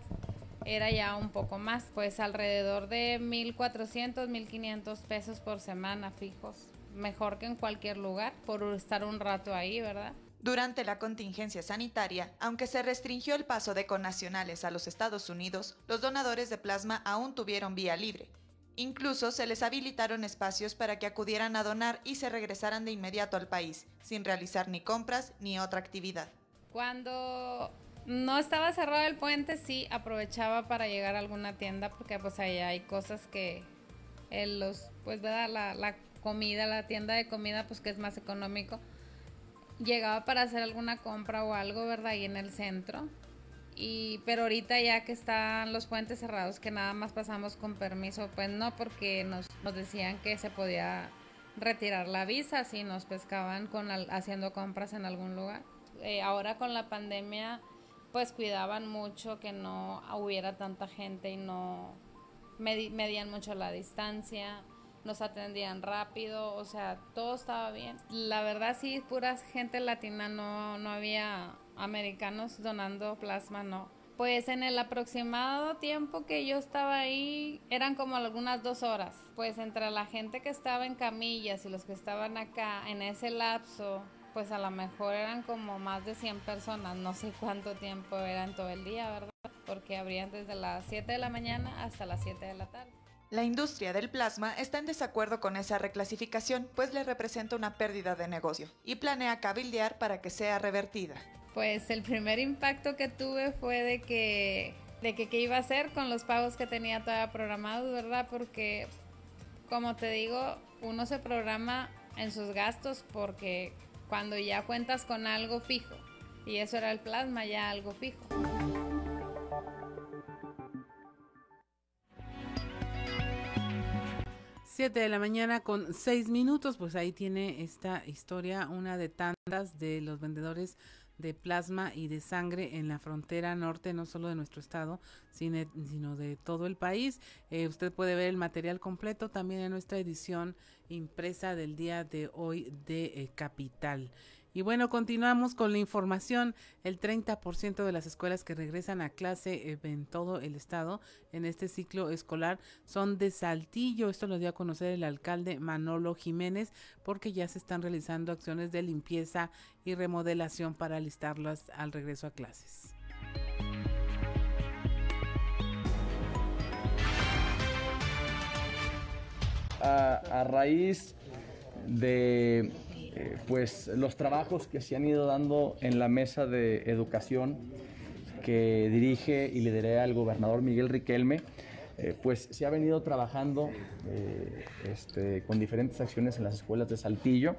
Era ya un poco más, pues alrededor de 1400, 1500 pesos por semana fijos. Mejor que en cualquier lugar por estar un rato ahí, ¿verdad? Durante la contingencia sanitaria, aunque se restringió el paso de connacionales a los Estados Unidos, los donadores de plasma aún tuvieron vía libre, Incluso se les habilitaron espacios para que acudieran a donar y se regresaran de inmediato al país, sin realizar ni compras ni otra actividad. Cuando no estaba cerrado el puente, sí aprovechaba para llegar a alguna tienda porque pues allá hay cosas que los, pues ¿verdad? La, la comida, la tienda de comida pues que es más económico. Llegaba para hacer alguna compra o algo, ¿verdad? Ahí en el centro y pero ahorita ya que están los puentes cerrados que nada más pasamos con permiso pues no porque nos, nos decían que se podía retirar la visa si nos pescaban con haciendo compras en algún lugar eh, ahora con la pandemia pues cuidaban mucho que no hubiera tanta gente y no medían mucho la distancia nos atendían rápido o sea todo estaba bien la verdad sí pura gente latina no no había americanos donando plasma, no. Pues en el aproximado tiempo que yo estaba ahí eran como algunas dos horas. Pues entre la gente que estaba en camillas y los que estaban acá en ese lapso, pues a lo mejor eran como más de 100 personas. No sé cuánto tiempo eran todo el día, ¿verdad? Porque abrían desde las 7 de la mañana hasta las 7 de la tarde. La industria del plasma está en desacuerdo con esa reclasificación, pues le representa una pérdida de negocio y planea cabildear para que sea revertida. Pues el primer impacto que tuve fue de que de que qué iba a hacer con los pagos que tenía todavía programados, ¿verdad? Porque como te digo, uno se programa en sus gastos porque cuando ya cuentas con algo fijo y eso era el plasma, ya algo fijo. 7 de la mañana con 6 minutos, pues ahí tiene esta historia, una de tantas de los vendedores de plasma y de sangre en la frontera norte, no solo de nuestro estado, sino de todo el país. Eh, usted puede ver el material completo también en nuestra edición impresa del día de hoy de eh, Capital. Y bueno, continuamos con la información. El 30% de las escuelas que regresan a clase eh, en todo el estado en este ciclo escolar son de Saltillo. Esto lo dio a conocer el alcalde Manolo Jiménez porque ya se están realizando acciones de limpieza y remodelación para alistarlas al regreso a clases. a raíz de eh, pues los trabajos que se han ido dando en la mesa de educación que dirige y lidera el gobernador Miguel Riquelme, eh, pues se ha venido trabajando eh, este, con diferentes acciones en las escuelas de Saltillo.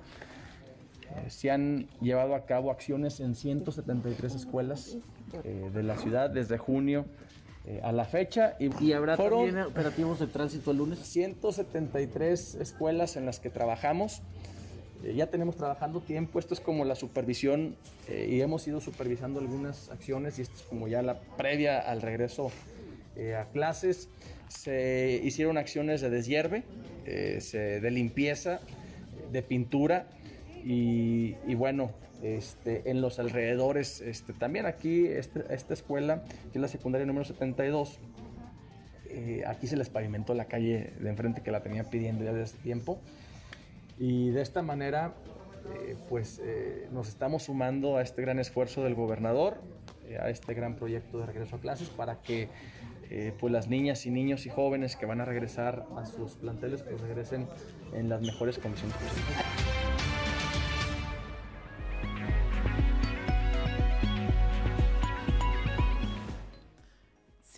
se han llevado a cabo acciones en 173 escuelas de la ciudad desde junio a la fecha. Y, ¿Y habrá también operativos de tránsito el lunes? 173 escuelas en las que trabajamos. Eh, ya tenemos trabajando tiempo, esto es como la supervisión eh, y hemos ido supervisando algunas acciones y esto es como ya la previa al regreso eh, a clases. Se hicieron acciones de deshierve, de limpieza, de pintura y, bueno, este, en los alrededores, este, también aquí, este, esta escuela, que es la secundaria número 72, aquí se les pavimentó la calle de enfrente que la tenían pidiendo ya desde tiempo. Y de esta manera, eh, pues eh, nos estamos sumando a este gran esfuerzo del gobernador, eh, a este gran proyecto de regreso a clases para que pues las niñas y niños y jóvenes que van a regresar a sus planteles pues regresen en las mejores condiciones posibles.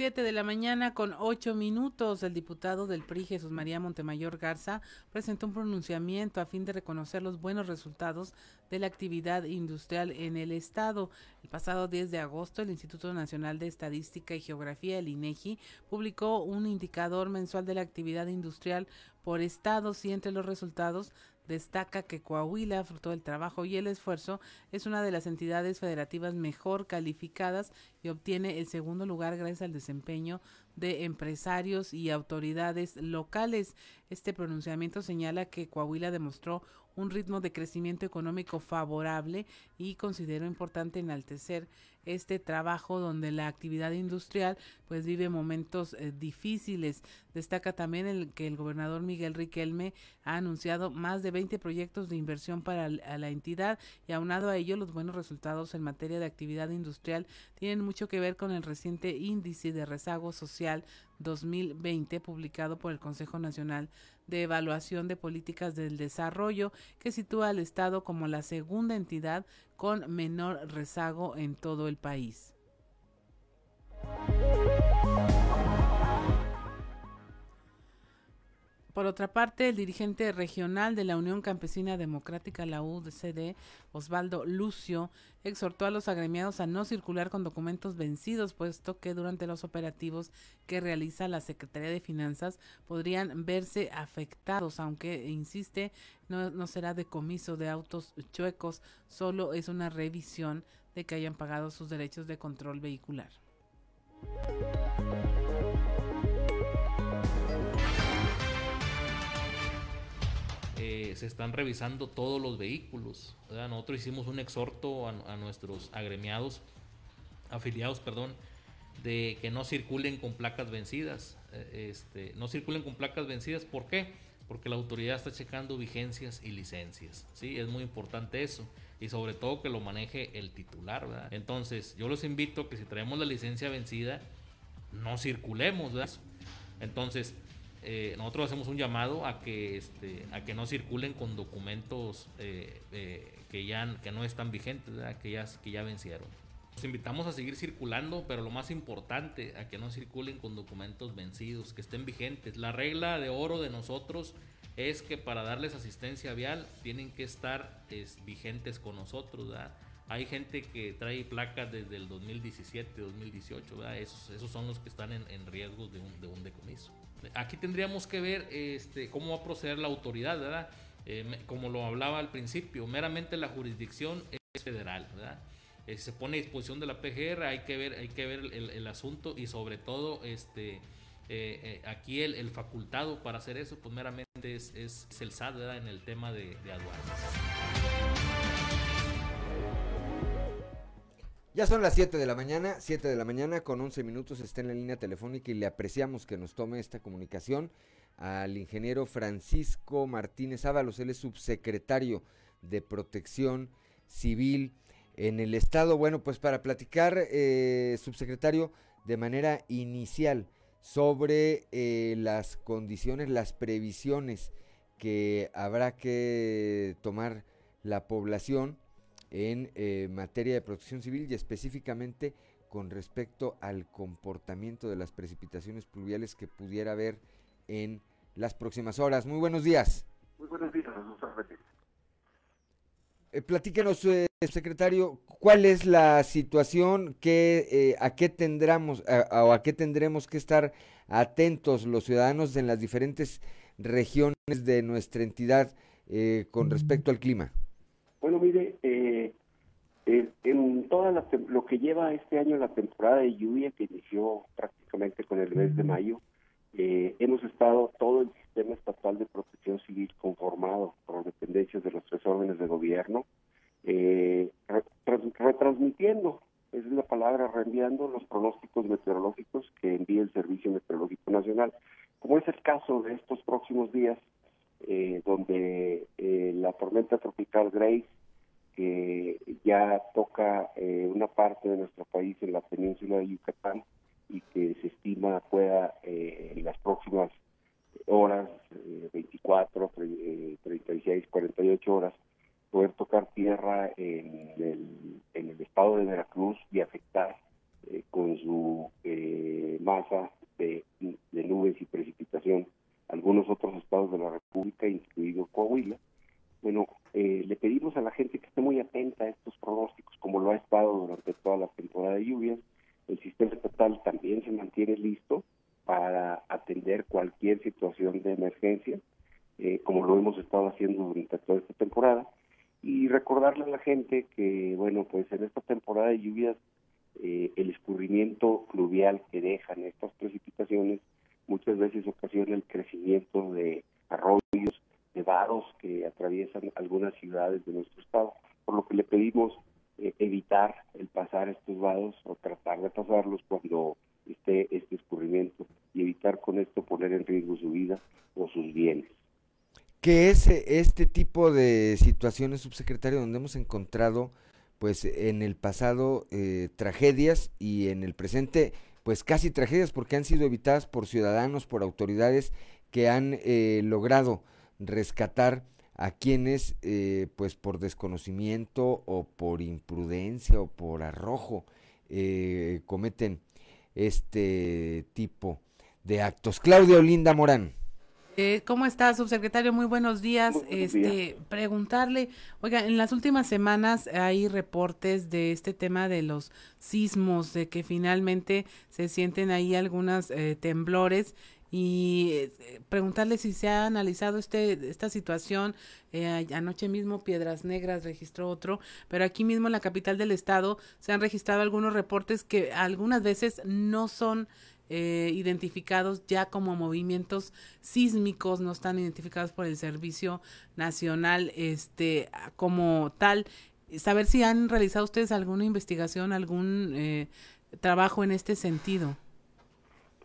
7 de la mañana con 8 minutos, el diputado del PRI, Jesús María Montemayor Garza, presentó un pronunciamiento a fin de reconocer los buenos resultados de la actividad industrial en el Estado. El pasado 10 de agosto, el Instituto Nacional de Estadística y Geografía, el INEGI, publicó un indicador mensual de la actividad industrial por estados y entre los resultados destaca que Coahuila, fruto del trabajo y el esfuerzo, es una de las entidades federativas mejor calificadas y obtiene el segundo lugar gracias al desempeño de empresarios y autoridades locales. Este pronunciamiento señala que Coahuila demostró un ritmo de crecimiento económico favorable y considero importante enaltecer este trabajo donde la actividad industrial pues vive momentos eh, difíciles. Destaca también el que el gobernador Miguel Riquelme ha anunciado más de 20 proyectos de inversión para la entidad y aunado a ello los buenos resultados en materia de actividad industrial tienen mucho que ver con el reciente índice de rezago social 2020 publicado por el Consejo Nacional de Evaluación de Políticas del Desarrollo, que sitúa al Estado como la segunda entidad con menor rezago en todo el país. Por otra parte, el dirigente regional de la Unión Campesina Democrática, la UCD, Osvaldo Lucio, exhortó a los agremiados a no circular con documentos vencidos, puesto que durante los operativos que realiza la Secretaría de Finanzas podrían verse afectados, aunque, insiste, no, no será decomiso de autos chuecos, solo es una revisión de que hayan pagado sus derechos de control vehicular. Se están revisando todos los vehículos. Nosotros hicimos un exhorto a, nuestros agremiados, afiliados, perdón, de que no circulen con placas vencidas. Eh, este, no circulen con placas vencidas, ¿por qué? Porque la autoridad está checando vigencias y licencias. ¿sí? Es muy importante eso. Y sobre todo que lo maneje el titular. ¿verdad? Entonces, yo los invito a que si traemos la licencia vencida, no circulemos. ¿verdad? Entonces, eh, nosotros hacemos un llamado a que este, a que no circulen con documentos eh, eh, que ya que no están vigentes, que ya que ya vencieron. Los invitamos a seguir circulando, pero lo más importante, a que no circulen con documentos vencidos, que estén vigentes. La regla de oro de nosotros es que para darles asistencia vial tienen que estar vigentes con nosotros. Hay gente que trae placas desde el 2017, 2018, Esos, esos son los que están en, en riesgo de un, de un decomiso. Aquí tendríamos que ver este, cómo va a proceder la autoridad, ¿verdad? Eh, como lo hablaba al principio, meramente la jurisdicción es federal, ¿verdad? Eh, se pone a disposición de la PGR, hay que ver, hay que ver el, asunto y sobre todo este eh, aquí el, facultado para hacer eso, pues meramente es, es, el SAT, ¿verdad? En el tema de, de aduanas. Ya son las 7 de la mañana, 7 de la mañana con 11 minutos está en la línea telefónica y le apreciamos que nos tome esta comunicación al ingeniero Francisco Martínez Ábalos, él es subsecretario de Protección Civil en el Estado. Bueno, pues para platicar, eh, subsecretario, de manera inicial sobre eh, las condiciones, las previsiones que habrá que tomar la población en eh, materia de protección civil y específicamente con respecto al comportamiento de las precipitaciones pluviales que pudiera haber en las próximas horas. Muy buenos días. Muy buenos días, eh, platíquenos, eh, secretario, cuál es la situación, que, eh, a qué tendremos o a qué tendremos que estar atentos los ciudadanos en las diferentes regiones de nuestra entidad con respecto al clima. Bueno, mire, eh, en toda lo que lleva este año la temporada de lluvia que inició prácticamente con el mes de mayo, eh, hemos estado todo el sistema estatal de protección civil conformado por las dependencias de los tres órdenes de gobierno, eh, retransmitiendo, esa es la palabra, reenviando los pronósticos meteorológicos que envía el Servicio Meteorológico Nacional, como es el caso de estos próximos días, eh, donde eh, la tormenta tropical Grace, que ya toca eh, una parte de nuestro país en la península de Yucatán y que se estima pueda en las próximas horas, 24, 36, 48 horas, poder tocar tierra en el, en el estado de Veracruz y afectar con su eh, masa de, nubes y precipitación algunos otros estados de la República, incluido Coahuila. Bueno, eh, le pedimos a la gente que esté muy atenta a estos pronósticos, como lo ha estado durante toda la temporada de lluvias. El sistema estatal también se mantiene listo para atender cualquier situación de emergencia, eh, como lo hemos estado haciendo durante toda esta temporada. Y recordarle a la gente que, bueno, pues en esta temporada de lluvias eh, el escurrimiento fluvial que dejan estas precipitaciones muchas veces ocasiona el crecimiento de arroyos, de varos que atraviesan algunas ciudades de nuestro estado, por lo que le pedimos eh, evitar el pasar estos vados o tratar de pasarlos cuando esté este escurrimiento y evitar con esto poner en riesgo su vida o sus bienes. ¿Qué es este tipo de situaciones, subsecretario, donde hemos encontrado pues en el pasado eh, tragedias y en el presente pues casi tragedias porque han sido evitadas por ciudadanos, por autoridades que han eh, logrado rescatar a quienes eh, pues por desconocimiento o por imprudencia o por arrojo cometen este tipo de actos. Claudia Olinda Morán. Eh, ¿Cómo está, subsecretario? Muy buenos días. este, preguntarle, oiga, en las últimas semanas hay reportes de este tema de los sismos, de que finalmente se sienten ahí algunos eh, temblores y eh, preguntarle si se ha analizado este esta situación. anoche mismo Piedras Negras registró otro, pero aquí mismo en la capital del estado se han registrado algunos reportes que algunas veces no son eh, identificados ya como movimientos sísmicos, no están identificados por el Servicio Nacional este, como tal. Saber si han realizado ustedes alguna investigación, algún eh, trabajo en este sentido.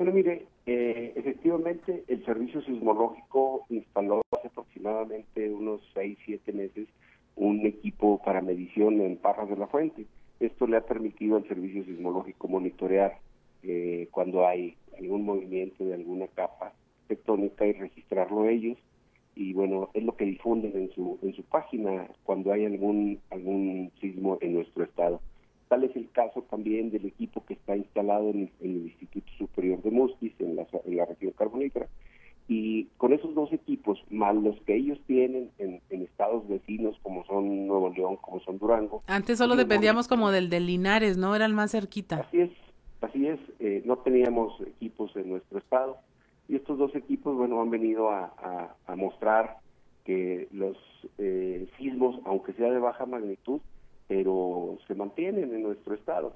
Bueno, mire, eh, efectivamente el Servicio Sismológico instaló hace aproximadamente unos 6, 7 meses un equipo para medición en Parras de la Fuente. Esto le ha permitido al Servicio Sismológico monitorear eh, cuando hay algún movimiento de alguna capa tectónica y registrarlo ellos y bueno es lo que difunden en su en su página cuando hay algún algún sismo en nuestro estado tal es el caso también del equipo que está instalado en, el Instituto Superior de Mustis en la, en la región carbonífera. Y con esos dos equipos más los que ellos tienen en, en, estados vecinos como son Nuevo León como son Durango antes solo dependíamos como del de Linares no era el más cerquita. Así es Así es, eh, no teníamos equipos en nuestro estado. Y estos dos equipos, bueno, han venido a, mostrar que los eh, sismos, aunque sea de baja magnitud, pero se mantienen en nuestro estado.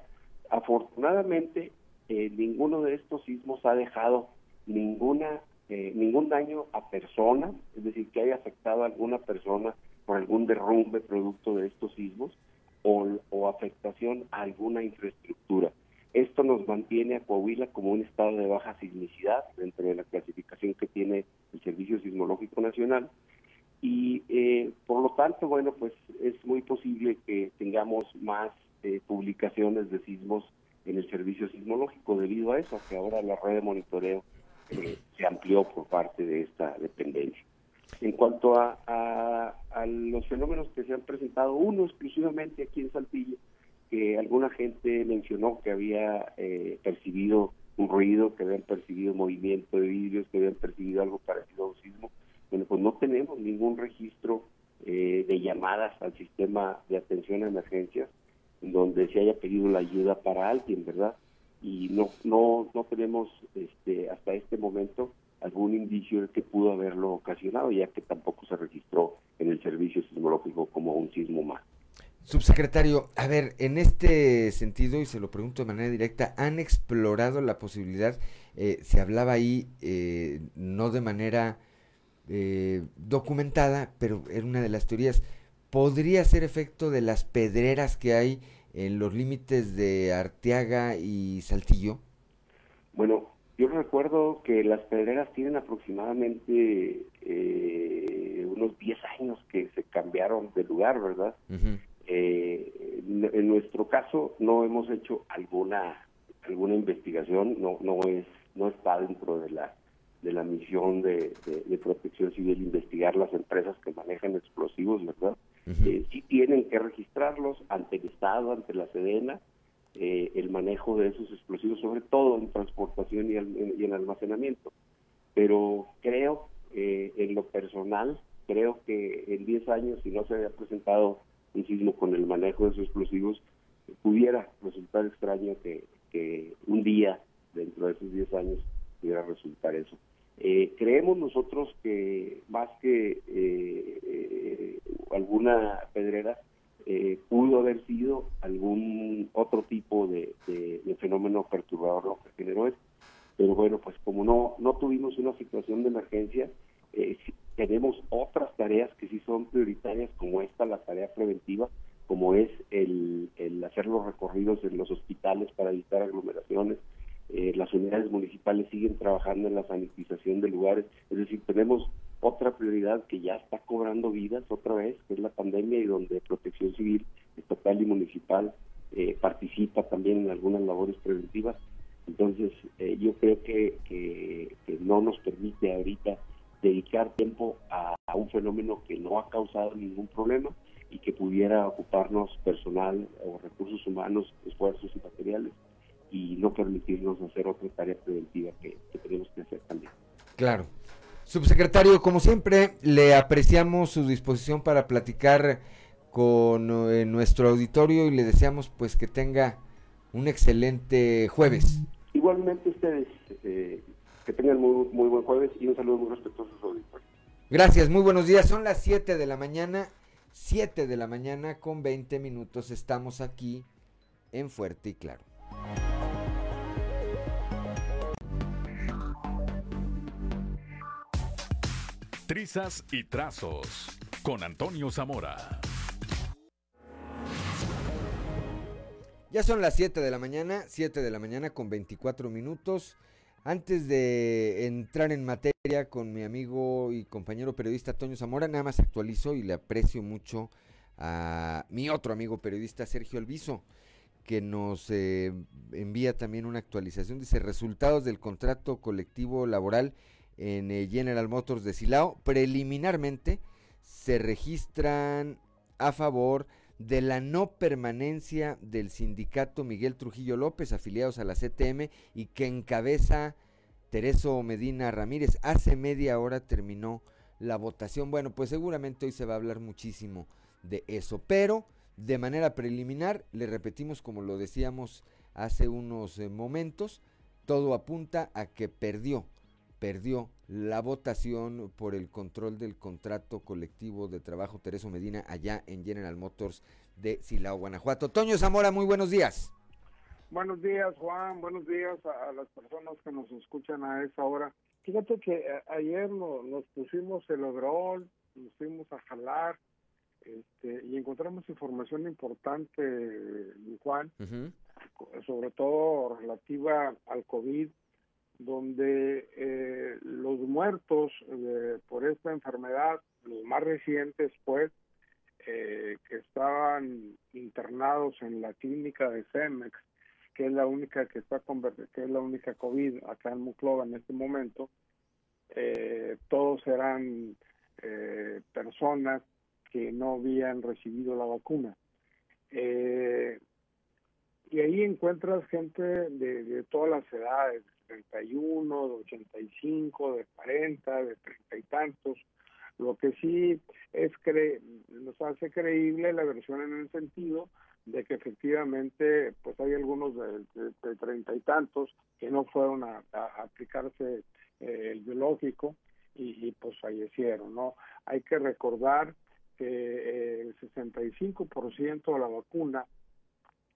Afortunadamente, eh, ninguno de estos sismos ha dejado ninguna ningún daño a persona, es decir, que haya afectado a alguna persona por algún derrumbe producto de estos sismos o afectación a alguna infraestructura. Esto nos mantiene a Coahuila como un estado de baja sismicidad dentro de la clasificación que tiene el Servicio Sismológico Nacional y eh, por lo tanto, bueno, pues es muy posible que tengamos más eh, publicaciones de sismos en el Servicio Sismológico debido a eso, que ahora la red de monitoreo eh, se amplió por parte de esta dependencia. En cuanto a, los fenómenos que se han presentado, uno exclusivamente aquí en Saltillo, que alguna gente mencionó que había eh, percibido un ruido, que habían percibido movimiento de vidrios, que habían percibido algo parecido a un sismo. Bueno, pues no tenemos ningún registro eh, de llamadas al sistema de atención a emergencias donde se haya pedido la ayuda para alguien, ¿verdad? Y no no no tenemos este hasta este momento algún indicio de que pudo haberlo ocasionado, ya que tampoco se registró en el servicio sismológico como un sismo más. Subsecretario, a ver, en este sentido, y se lo pregunto de manera directa, ¿han explorado la posibilidad, eh, se hablaba ahí, eh, no de manera eh, documentada, pero era una de las teorías, ¿podría ser efecto de las pedreras que hay en los límites de Arteaga y Saltillo? Bueno, yo recuerdo que las pedreras tienen aproximadamente unos 10 años que se cambiaron de lugar, ¿verdad? Eh, en nuestro caso no hemos hecho alguna alguna investigación, no no es no está dentro de la de la misión de, protección civil investigar las empresas que manejan explosivos, ¿verdad? Eh, sí tienen que registrarlos ante el Estado, ante la Sedena, eh, el manejo de esos explosivos, sobre todo en transportación y, en almacenamiento. Pero creo, eh, en lo personal, creo que en 10 años, si no se había presentado un sismo con el manejo de esos explosivos, pudiera resultar extraño que, que un día, dentro de esos 10 años, pudiera resultar eso. Eh, creemos nosotros que más que eh, eh, alguna pedrera, pudo haber sido algún otro tipo de, fenómeno perturbador lo que generó esto. Pero bueno, pues como no, no tuvimos una situación de emergencia, tenemos otras tareas que sí son prioritarias, como esta, la tarea preventiva, como es el, el hacer los recorridos en los hospitales para evitar aglomeraciones, eh, las unidades municipales siguen trabajando en la sanitización de lugares, es decir, tenemos otra prioridad que ya está cobrando vidas otra vez, que es la pandemia y donde Protección Civil estatal y municipal eh, participa también en algunas labores preventivas. Entonces, eh, yo creo que, que, no nos permite ahorita dedicar tiempo a, a, un fenómeno que no ha causado ningún problema y que pudiera ocuparnos personal o recursos humanos, esfuerzos y materiales y no permitirnos hacer otra tarea preventiva que, tenemos que hacer también. Claro. Subsecretario, como siempre, le apreciamos su disposición para platicar con eh, nuestro auditorio y le deseamos pues que tenga un excelente jueves. Igualmente ustedes, eh, que tengan muy, muy buen jueves y un saludo muy respetuoso a su auditorio. Gracias, muy buenos días. Son las 7 de la mañana, 7 de la mañana con 20 minutos. Estamos aquí en Fuerte y Claro. Trizas y Trazos con Antonio Zamora. Ya son las 7 de la mañana, 7 de la mañana con 24 minutos. Antes de entrar en materia con mi amigo y compañero periodista Antonio Zamora, nada más actualizo y le aprecio mucho a mi otro amigo periodista Sergio Alviso, que nos eh, envía también una actualización. Dice, resultados del contrato colectivo laboral en eh, General Motors de Silao. Preliminarmente se registran a favor de la no permanencia del sindicato Miguel Trujillo López, afiliados a la CTM, y que encabeza Tereso Medina Ramírez. Hace media hora terminó la votación. Bueno, pues seguramente hoy se va a hablar muchísimo de eso, pero de manera preliminar, le repetimos como lo decíamos hace unos eh, momentos, todo apunta a que perdió perdió la votación por el control del contrato colectivo de trabajo Tereso Medina allá en General Motors de Silao, Guanajuato. Toño Zamora, muy buenos días. Buenos días, Juan. Buenos días a, las personas que nos escuchan a esa hora. Fíjate que eh, ayer nos pusimos el overall, nos fuimos a jalar este, y encontramos información importante, Juan, sobre todo relativa al COVID donde eh, los muertos eh, por esta enfermedad, los más recientes, pues, eh, que estaban internados en la clínica de Cemex, que es la única que está que es la única COVID acá en Muclova en este momento, todos eran personas que no habían recibido la vacuna. y ahí encuentras gente de todas las edades, 31, de 85, de 40, de 30 y tantos. Lo que sí es que nos hace creíble la versión en el sentido de que efectivamente pues hay algunos de, treinta y tantos que no fueron a, aplicarse eh, el biológico y, pues fallecieron, ¿no? Hay que recordar que eh, el 65% de la vacuna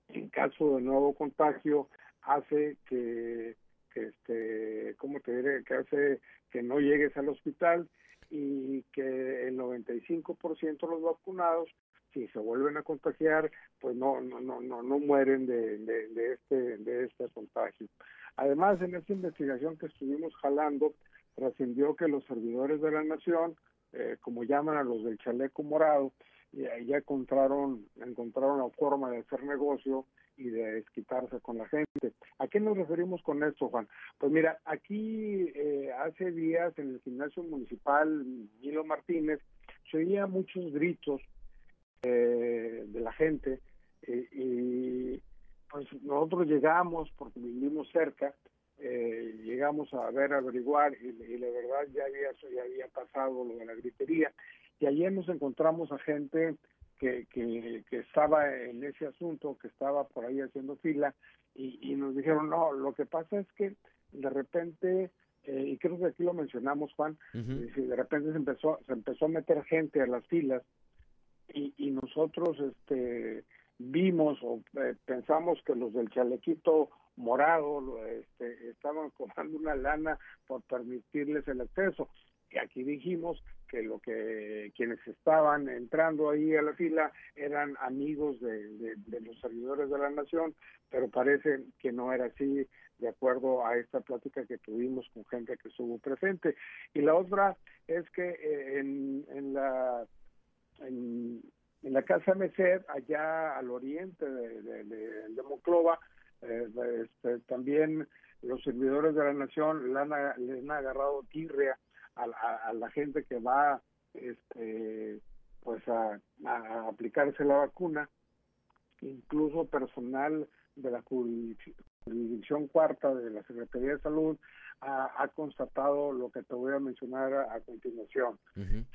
en caso de nuevo contagio hace que este, ¿cómo te diré? Que hace que no llegues al hospital y que el 95% de los vacunados, si se vuelven a contagiar, pues no, no, no, no, no mueren de, de, este, de este contagio. Además, en esta investigación que estuvimos jalando, trascendió que los servidores de la nación, eh, como llaman a los del chaleco morado, y ahí ya encontraron, encontraron la forma de hacer negocio y de desquitarse con la gente. ¿A qué nos referimos con esto, Juan? Pues mira, aquí eh, hace días en el gimnasio municipal Milo Martínez se oía muchos gritos eh, de la gente eh, y pues nosotros llegamos porque vivimos cerca, eh, llegamos a ver, averiguar y, la verdad ya había, ya había pasado lo de la gritería y ayer nos encontramos a gente que, que, que, estaba en ese asunto, que estaba por ahí haciendo fila y, y nos dijeron, no, lo que pasa es que de repente, eh, y creo que aquí lo mencionamos, Juan, de repente se empezó, se empezó a meter gente a las filas y, y nosotros este, vimos o eh, pensamos que los del chalequito morado este, estaban cobrando una lana por permitirles el acceso. Y aquí dijimos que lo que quienes estaban entrando ahí a la fila eran amigos de, los servidores de la nación, pero parece que no era así de acuerdo a esta plática que tuvimos con gente que estuvo presente. Y la otra es que eh, en, en la en, en, la casa Merced, allá al oriente de, de, Moclova, eh, este, también los servidores de la nación le han, le han agarrado tirria a, la gente que va este pues a, aplicarse la vacuna incluso personal de la jurisdicción cuarta de la Secretaría de Salud ha, constatado lo que te voy a mencionar a, continuación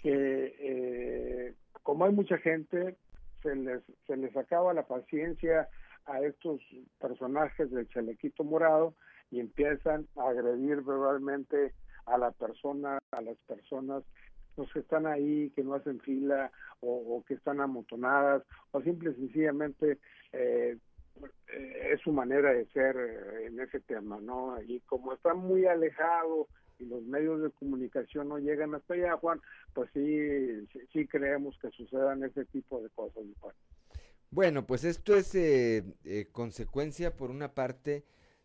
que eh, como hay mucha gente se les se les acaba la paciencia a estos personajes del chalequito morado y empiezan a agredir verbalmente a la persona, a las personas los que están ahí, que no hacen fila o, que están amontonadas o simple y sencillamente eh, es su manera de ser eh, en ese tema, ¿no? Y como está muy alejado y los medios de comunicación no llegan hasta allá, Juan, pues sí, sí, creemos que sucedan ese tipo de cosas, Juan. Bueno, pues esto es eh, consecuencia, por una parte,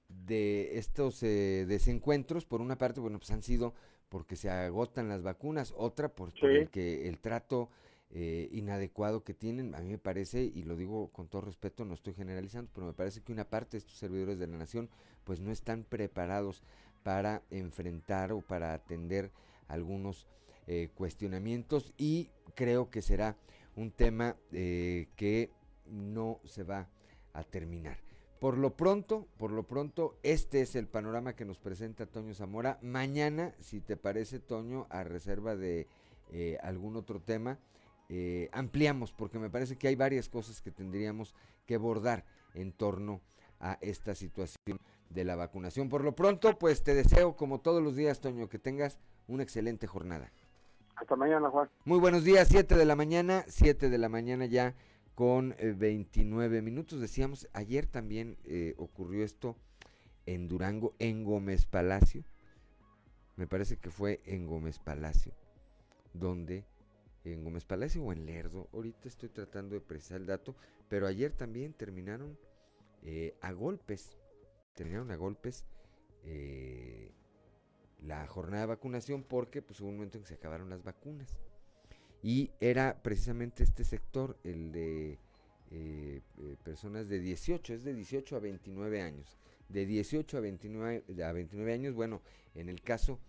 de estos eh, desencuentros, por una parte, bueno, pues han sido porque se agotan las vacunas, otra por, el que el trato eh, inadecuado que tienen, a mí me parece, y lo digo con todo respeto, no estoy generalizando, pero me parece que una parte de estos servidores de la nación, pues no están preparados para enfrentar o para atender algunos eh, cuestionamientos y creo que será un tema que no se va a terminar. Por lo pronto, por lo pronto, este es el panorama que nos presenta Toño Zamora. Mañana, si te parece, Toño, a reserva de eh, algún otro tema, eh, ampliamos, porque me parece que hay varias cosas que tendríamos que abordar en torno a esta situación de la vacunación. Por lo pronto, pues te deseo, como todos los días, Toño, que tengas una excelente jornada. Hasta mañana, Juan. Muy buenos días, 7 de la mañana, 7 de la mañana ya con 29 eh, minutos. Decíamos, ayer también eh, ocurrió esto en Durango, en Gómez Palacio. Me parece que fue en Gómez Palacio, donde en Gómez Palacio o en Lerdo, ahorita estoy tratando de precisar el dato, pero ayer también terminaron eh, a golpes, terminaron a golpes la jornada de vacunación porque pues hubo un momento en que se acabaron las vacunas y era precisamente este sector, el de eh, eh, personas de 18, es de 18 a 29 años. De 18 a 29, a 29 años, bueno, en el caso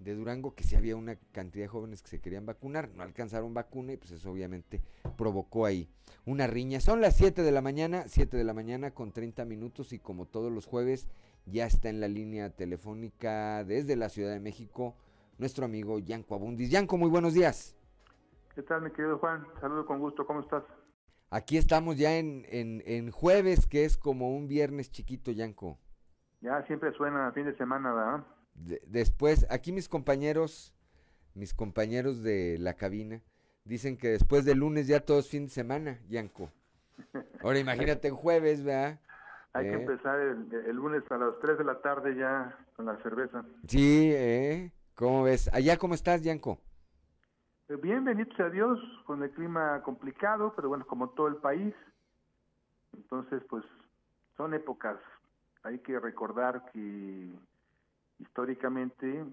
de Durango, que sí había una cantidad de jóvenes que se querían vacunar, no alcanzaron vacuna y pues eso obviamente provocó ahí una riña. Son las 7 de la mañana, 7 de la mañana con 30 minutos y como todos los jueves ya está en la línea telefónica desde la Ciudad de México nuestro amigo Yanco Abundis. Yanco, muy buenos días. ¿Qué tal, mi querido Juan? Saludo con gusto, ¿cómo estás? Aquí estamos ya en, en, jueves, que es como un viernes chiquito, Yanko. Ya siempre suena a fin de semana, ¿verdad? después, aquí mis compañeros, mis compañeros de la cabina, dicen que después del lunes ya todo es fin de semana, Yanko. Ahora imagínate en jueves, ¿verdad? Hay que ¿Eh? empezar el, el, lunes a las 3 de la tarde ya con la cerveza. Sí, ¿eh? ¿Cómo ves? ¿Allá cómo estás, Yanko? Eh, bien, bendito sea Dios, con el clima complicado, pero bueno, como todo el país. Entonces, pues son épocas. Hay que recordar que históricamente,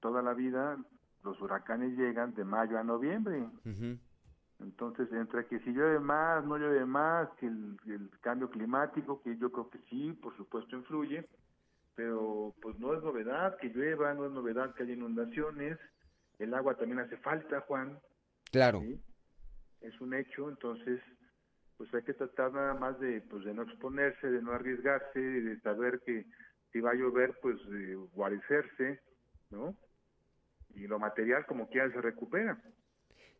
toda la vida, los huracanes llegan de mayo a noviembre. Entonces, entre que si llueve más, no llueve más, que el, el, cambio climático, que yo creo que sí, por supuesto, influye, pero pues no es novedad que llueva, no es novedad que haya inundaciones, el agua también hace falta, Juan. Claro. Es un hecho, entonces, pues hay que tratar nada más de, pues de no exponerse, de no arriesgarse, de saber que si va a llover, pues de guarecerse, ¿no? Y lo material como quiera se recupera.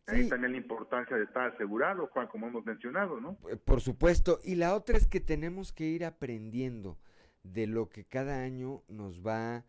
Ahí también la importancia de estar asegurado, Juan, como hemos mencionado, ¿no? Eh, por supuesto. Y la otra es que tenemos que ir aprendiendo de lo que cada año nos va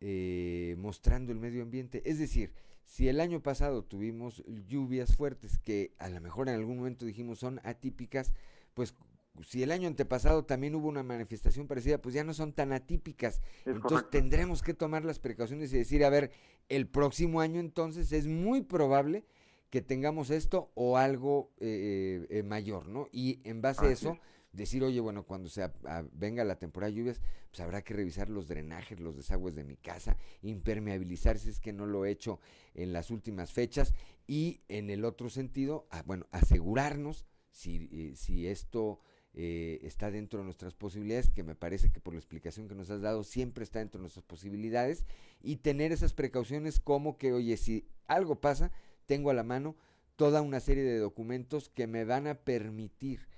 eh, mostrando el medio ambiente. Es decir, si el año pasado tuvimos lluvias fuertes que a lo mejor en algún momento dijimos son atípicas, pues si el año antepasado también hubo una manifestación parecida, pues ya no son tan atípicas. entonces tendremos que tomar las precauciones y decir, a ver, el próximo año entonces es muy probable que tengamos esto o algo eh, eh, mayor, ¿no? Y en base a eso, decir, oye, bueno, cuando se venga la temporada de lluvias, pues habrá que revisar los drenajes, los desagües de mi casa, impermeabilizar si es que no lo he hecho en las últimas fechas y en el otro sentido, bueno, asegurarnos si, eh, si esto eh, está dentro de nuestras posibilidades, que me parece que por la explicación que nos has dado siempre está dentro de nuestras posibilidades y tener esas precauciones como que, oye, si algo pasa, tengo a la mano toda una serie de documentos que me van a permitir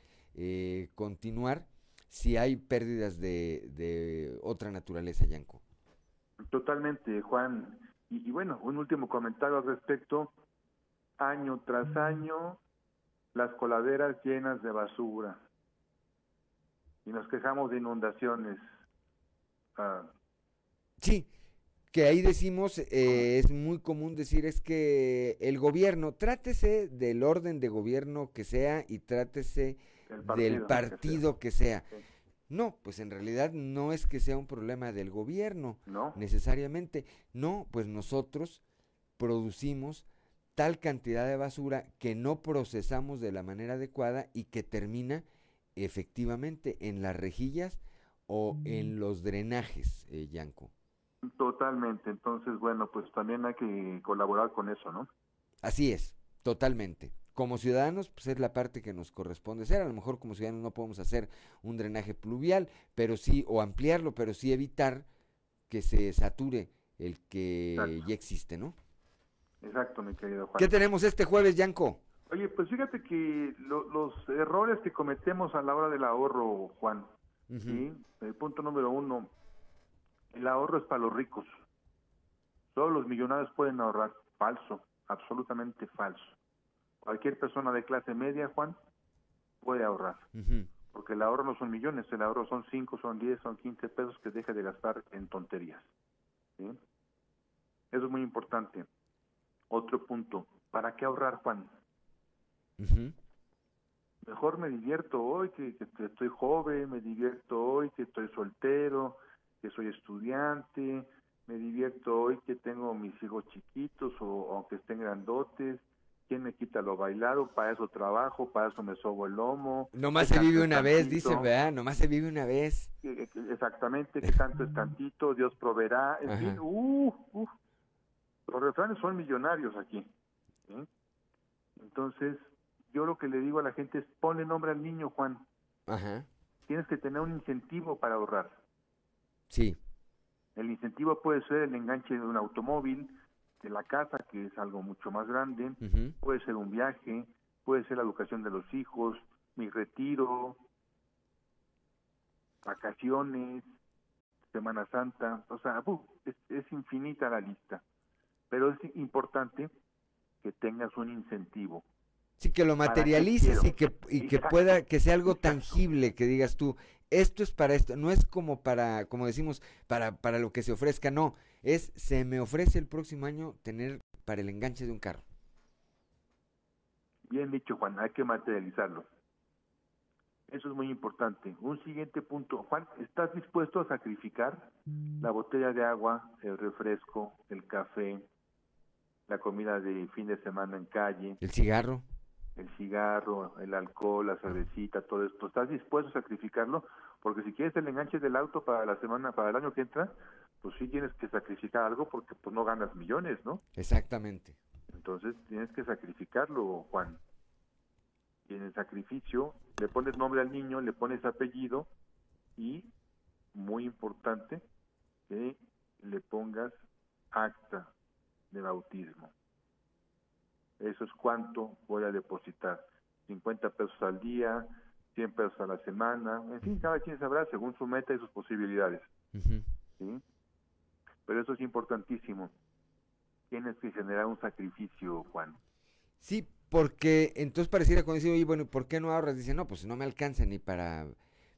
eh, continuar si hay pérdidas de, otra naturaleza, Yanko. Totalmente, Juan. Y, bueno, un último comentario al respecto. Año tras año, las coladeras llenas de basura. Y nos quejamos de inundaciones. Ah. Sí, que ahí decimos, eh, es muy común decir, es que el gobierno, trátese del orden de gobierno que sea y trátese del partido que sea. No, pues en realidad no es que sea un problema del gobierno, no. necesariamente. No, pues nosotros producimos tal cantidad de basura que no procesamos de la manera adecuada y que termina efectivamente en las rejillas o en los drenajes, eh, Yanko. Totalmente, entonces bueno, pues también hay que colaborar con eso, ¿no? Así es, totalmente como ciudadanos, pues es la parte que nos corresponde hacer. A lo mejor como ciudadanos no podemos hacer un drenaje pluvial, pero sí, o ampliarlo, pero sí evitar que se sature el que ya existe, ¿no? Exacto, mi querido Juan. ¿Qué tenemos este jueves, Yanko? Oye, pues fíjate que los errores que cometemos a la hora del ahorro, Juan, El punto número uno, el ahorro es para los ricos. Todos los millonarios pueden ahorrar. Falso, absolutamente falso cualquier persona de clase media, Juan, puede ahorrar. Porque el ahorro no son millones, el ahorro son 5, son 10, son 15 pesos que deja de gastar en tonterías. Eso es muy importante. Otro punto, ¿para qué ahorrar, Juan? Mejor me divierto hoy que, que, estoy joven, me divierto hoy que estoy soltero, que soy estudiante, me divierto hoy que tengo mis hijos chiquitos o aunque estén grandotes, ¿Quién me quita lo bailado? Para eso trabajo, para eso me sobo el lomo. Nomás se vive una vez, dicen, ¿verdad? Nomás se vive una vez. Exactamente, que tanto es tantito, Dios proveerá. En fin, uh, uh, Los refranes son millonarios aquí. Entonces, yo lo que le digo a la gente es, ponle nombre al niño, Juan. Ajá. Tienes que tener un incentivo para ahorrar. Sí. El incentivo puede ser el enganche de un automóvil, de la casa, que es algo mucho más grande, puede ser un viaje, puede ser la educación de los hijos, mi retiro, vacaciones, Semana Santa, o sea, es, infinita la lista, pero es importante que tengas un incentivo. Sí, que lo materialices y que, y que pueda, que sea algo tangible, que digas tú, esto es para esto, no es como para, como decimos, para, para lo que se ofrezca, no, es se me ofrece el próximo año tener para el enganche de un carro. Bien dicho, Juan, hay que materializarlo. Eso es muy importante. Un siguiente punto, Juan, ¿estás dispuesto a sacrificar la botella de agua, el refresco, el café, la comida de fin de semana en calle? ¿El cigarro? El cigarro, el alcohol, la cervecita, todo esto. ¿Estás dispuesto a sacrificarlo? Porque si quieres el enganche del auto para la semana, para el año que entra, pues sí tienes que sacrificar algo porque pues no ganas millones, ¿no? Exactamente. Entonces tienes que sacrificarlo, Juan. Y en el sacrificio le pones nombre al niño, le pones apellido y, muy importante, que le pongas acta de bautismo. Eso es cuánto voy a depositar. 50 pesos al día, 100 pesos a la semana, en fin, cada quien sabrá según su meta y sus posibilidades. ¿sí? Pero eso es importantísimo. Tienes que generar un sacrificio, Juan. Sí, porque entonces pareciera cuando dice, oye, bueno, ¿por qué no ahorras? Dice, no, pues no me alcanza ni para...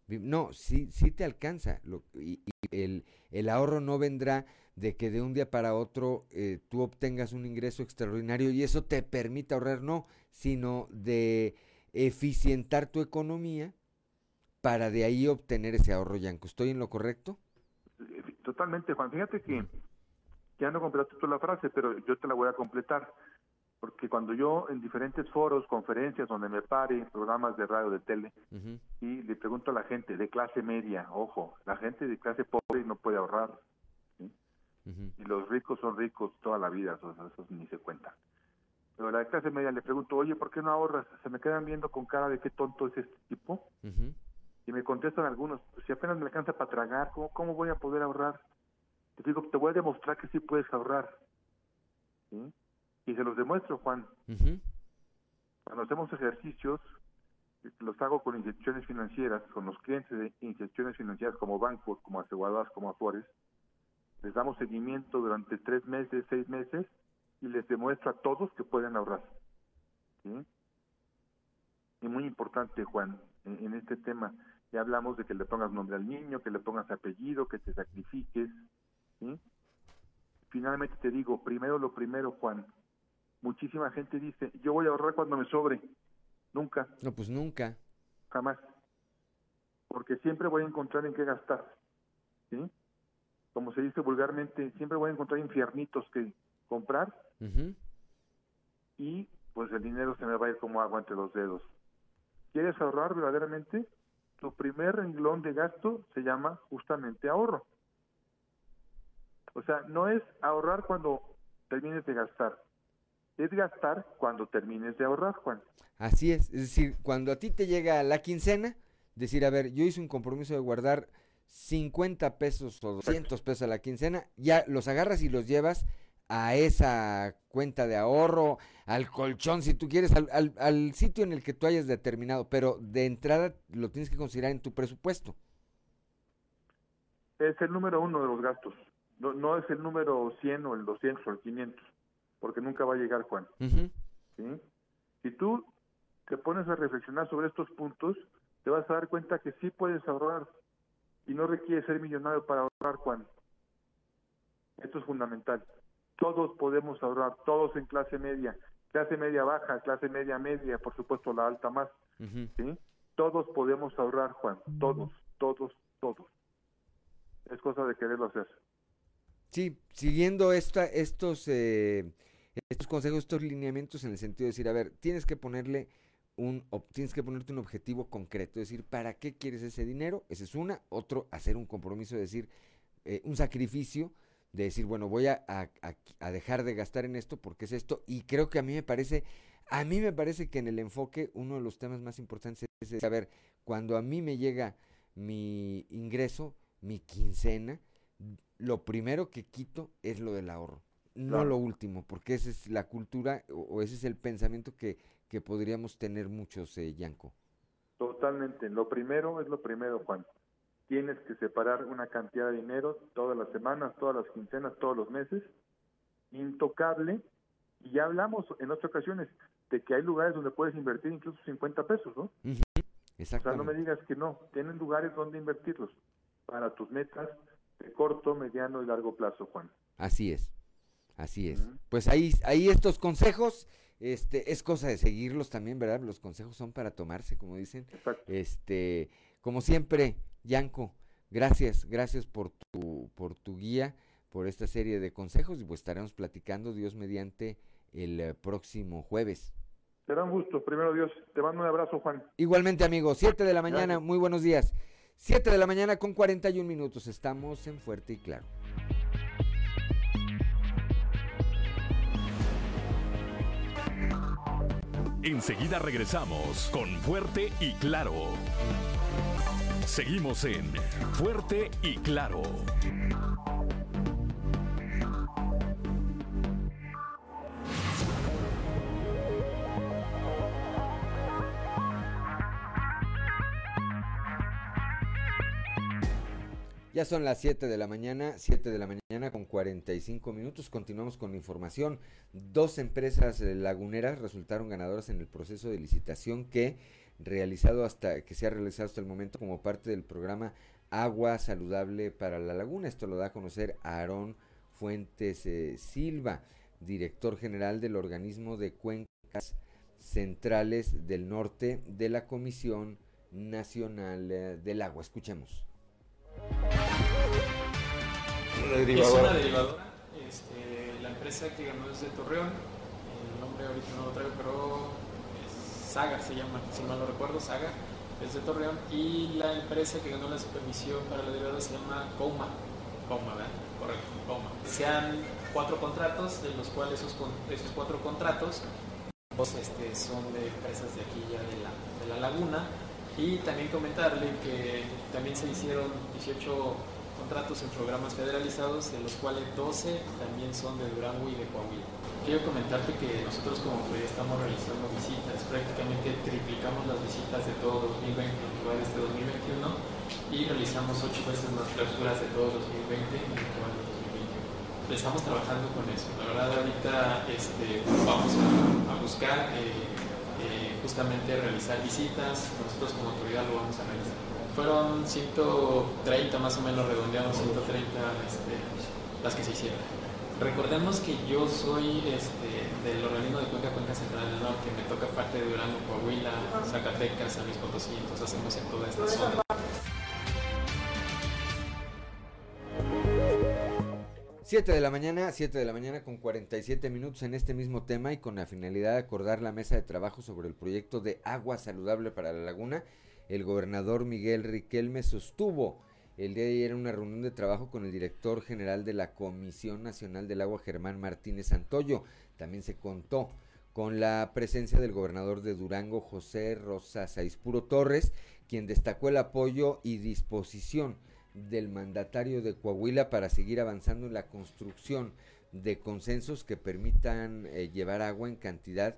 No, sí, sí te alcanza. Lo, y, el, el, ahorro no vendrá de que de un día para otro eh, tú obtengas un ingreso extraordinario y eso te permita ahorrar, no, sino de eficientar tu economía para de ahí obtener ese ahorro, Yanko. ¿Estoy en lo correcto? Totalmente, Juan. Fíjate que ya no completaste tú la frase, pero yo te la voy a completar. Porque cuando yo en diferentes foros, conferencias, donde me pare, programas de radio, de tele, y le pregunto a la gente de clase media, ojo, la gente de clase pobre no puede ahorrar. Y los ricos son ricos toda la vida, eso, eso ni se cuenta. Pero la de clase media le pregunto, oye, ¿por qué no ahorras? Se me quedan viendo con cara de qué tonto es este tipo. Y me contestan algunos, pues si apenas me alcanza para tragar, ¿cómo, cómo voy a poder ahorrar? Te digo, te voy a demostrar que sí puedes ahorrar. Y se los demuestro, Juan. Cuando hacemos ejercicios, los hago con instituciones financieras, con los clientes de instituciones financieras como bancos, como aseguradoras, como Afores. Les damos seguimiento durante tres meses, seis meses, y les demuestro a todos que pueden ahorrar. ¿sí? Y muy importante, Juan, en, este tema, ya hablamos de que le pongas nombre al niño, que le pongas apellido, que te sacrifiques. ¿sí? Finalmente te digo, primero lo primero, Juan. Muchísima gente dice, yo voy a ahorrar cuando me sobre. Nunca. No, pues nunca. Jamás. Porque siempre voy a encontrar en qué gastar. ¿sí? Como se dice vulgarmente, siempre voy a encontrar infiernitos que comprar y pues el dinero se me va a ir como agua entre los dedos. ¿Quieres ahorrar verdaderamente? Tu primer renglón de gasto se llama justamente ahorro. O sea, no es ahorrar cuando termines de gastar, es gastar cuando termines de ahorrar, Juan. Así es, es decir, cuando a ti te llega la quincena, decir, a ver, yo hice un compromiso de guardar 50 pesos o 200 pesos a la quincena, ya los agarras y los llevas a esa cuenta de ahorro, al colchón, si tú quieres, al, al, sitio en el que tú hayas determinado, pero de entrada lo tienes que considerar en tu presupuesto. Es el número uno de los gastos, no, no es el número 100 o el 200 o el 500, porque nunca va a llegar, Juan. ¿Sí? Si tú te pones a reflexionar sobre estos puntos, te vas a dar cuenta que sí puedes ahorrar y no requiere ser millonario para ahorrar, Juan. Esto es fundamental todos podemos ahorrar, todos en clase media, clase media baja, clase media media, por supuesto la alta más, ¿sí? Todos podemos ahorrar, Juan, todos, todos, todos. Es cosa de quererlo hacer. Sí, siguiendo esta, estos, eh, estos consejos, estos lineamientos en el sentido de decir, a ver, tienes que ponerle un, tienes que ponerte un objetivo concreto, es decir, ¿para qué quieres ese dinero? Ese es una. Otro, hacer un compromiso, es decir, eh, un sacrificio de decir, bueno, voy a, a, dejar de gastar en esto porque es esto. Y creo que a mí me parece, a mí me parece que en el enfoque uno de los temas más importantes es saber, cuando a mí me llega mi ingreso, mi quincena, lo primero que quito es lo del ahorro, no lo último, porque esa es la cultura o, ese es el pensamiento que, que podríamos tener muchos, eh, Yanko. Totalmente, lo primero es lo primero, Juan tienes que separar una cantidad de dinero todas las semanas, todas las quincenas, todos los meses, intocable, y ya hablamos en otras ocasiones de que hay lugares donde puedes invertir incluso 50 pesos, ¿no? O sea, no me digas que no, tienen lugares donde invertirlos para tus metas de corto, mediano y largo plazo, Juan. Así es, así es. Pues ahí, ahí estos consejos, este, es cosa de seguirlos también, ¿verdad? Los consejos son para tomarse, como dicen. Este, como siempre, Yanko, gracias, gracias por tu, por tu guía, por esta serie de consejos y pues estaremos platicando, Dios mediante, el eh, próximo jueves. Será un gusto, primero Dios. Te mando un abrazo, Juan. Igualmente, amigo, siete de la mañana, muy buenos días. Siete de la mañana con 41 minutos, estamos en Fuerte y Claro. Enseguida regresamos con Fuerte y Claro. Seguimos en Fuerte y Claro. Ya son las 7 de la mañana, 7 de la mañana con 45 minutos. Continuamos con la información. Dos empresas laguneras resultaron ganadoras en el proceso de licitación que realizado hasta que se ha realizado hasta el momento como parte del programa Agua Saludable para la Laguna. Esto lo da a conocer Aarón Fuentes eh, Silva, director general del organismo de cuencas centrales del norte de la Comisión Nacional eh, del Agua. Escuchemos. Es una derivadora. Este, la empresa que ganó es de Torreón. El nombre ahorita no lo traigo, pero Saga se llama, si mal no recuerdo, Saga. Es de Torreón. Y la empresa que ganó la supervisión para la derivadora se llama Coma. Coma, ¿verdad? Correcto, Coma. Sean cuatro contratos, de los cuales esos, esos cuatro contratos dos este, son de empresas de aquí ya de la, de la laguna y también comentarle que también se hicieron 18 contratos en programas federalizados, de los cuales 12 también son de Durango y de Coahuila. Quiero comentarte que nosotros como ya estamos realizando visitas, prácticamente triplicamos las visitas de todo 2020 en lugar de este 2021 y realizamos 8 veces más clausuras de todo 2020 en lugar de 2021. Estamos trabajando con eso. La verdad ahorita este, vamos a, buscar eh, justamente realizar visitas, nosotros como autoridad lo vamos a realizar. Fueron 130 más o menos redondeados, 130 este, las que se hicieron. Recordemos que yo soy este, del organismo de Cuenca Cuenca Central del Norte, me toca parte de Durango, Coahuila, Zacatecas, San Luis Potosí, entonces hacemos en toda esta zona. 7 de la mañana, 7 de la mañana con 47 minutos en este mismo tema y con la finalidad de acordar la mesa de trabajo sobre el proyecto de agua saludable para la laguna, el gobernador Miguel Riquelme sostuvo el día de ayer una reunión de trabajo con el director general de la Comisión Nacional del Agua, Germán Martínez Antoyo. También se contó con la presencia del gobernador de Durango, José Rosa Saispuro Torres, quien destacó el apoyo y disposición del mandatario de Coahuila para seguir avanzando en la construcción de consensos que permitan eh, llevar agua en cantidad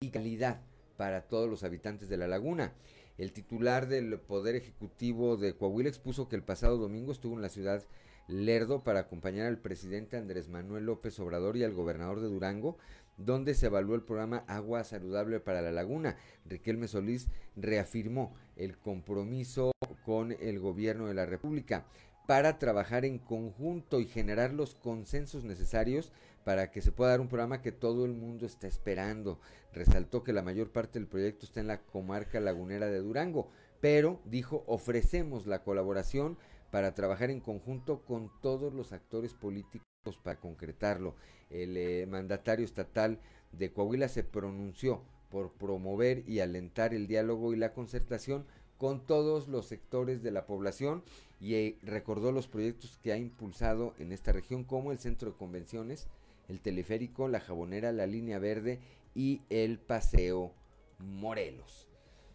y calidad para todos los habitantes de la laguna. El titular del Poder Ejecutivo de Coahuila expuso que el pasado domingo estuvo en la ciudad Lerdo para acompañar al presidente Andrés Manuel López Obrador y al gobernador de Durango donde se evaluó el programa Agua Saludable para la Laguna. Riquelme Solís reafirmó el compromiso con el gobierno de la República para trabajar en conjunto y generar los consensos necesarios para que se pueda dar un programa que todo el mundo está esperando. Resaltó que la mayor parte del proyecto está en la comarca lagunera de Durango, pero dijo ofrecemos la colaboración para trabajar en conjunto con todos los actores políticos para concretarlo. El eh, mandatario estatal de Coahuila se pronunció por promover y alentar el diálogo y la concertación con todos los sectores de la población y eh, recordó los proyectos que ha impulsado en esta región como el centro de convenciones, el teleférico, la jabonera, la línea verde y el paseo Morelos.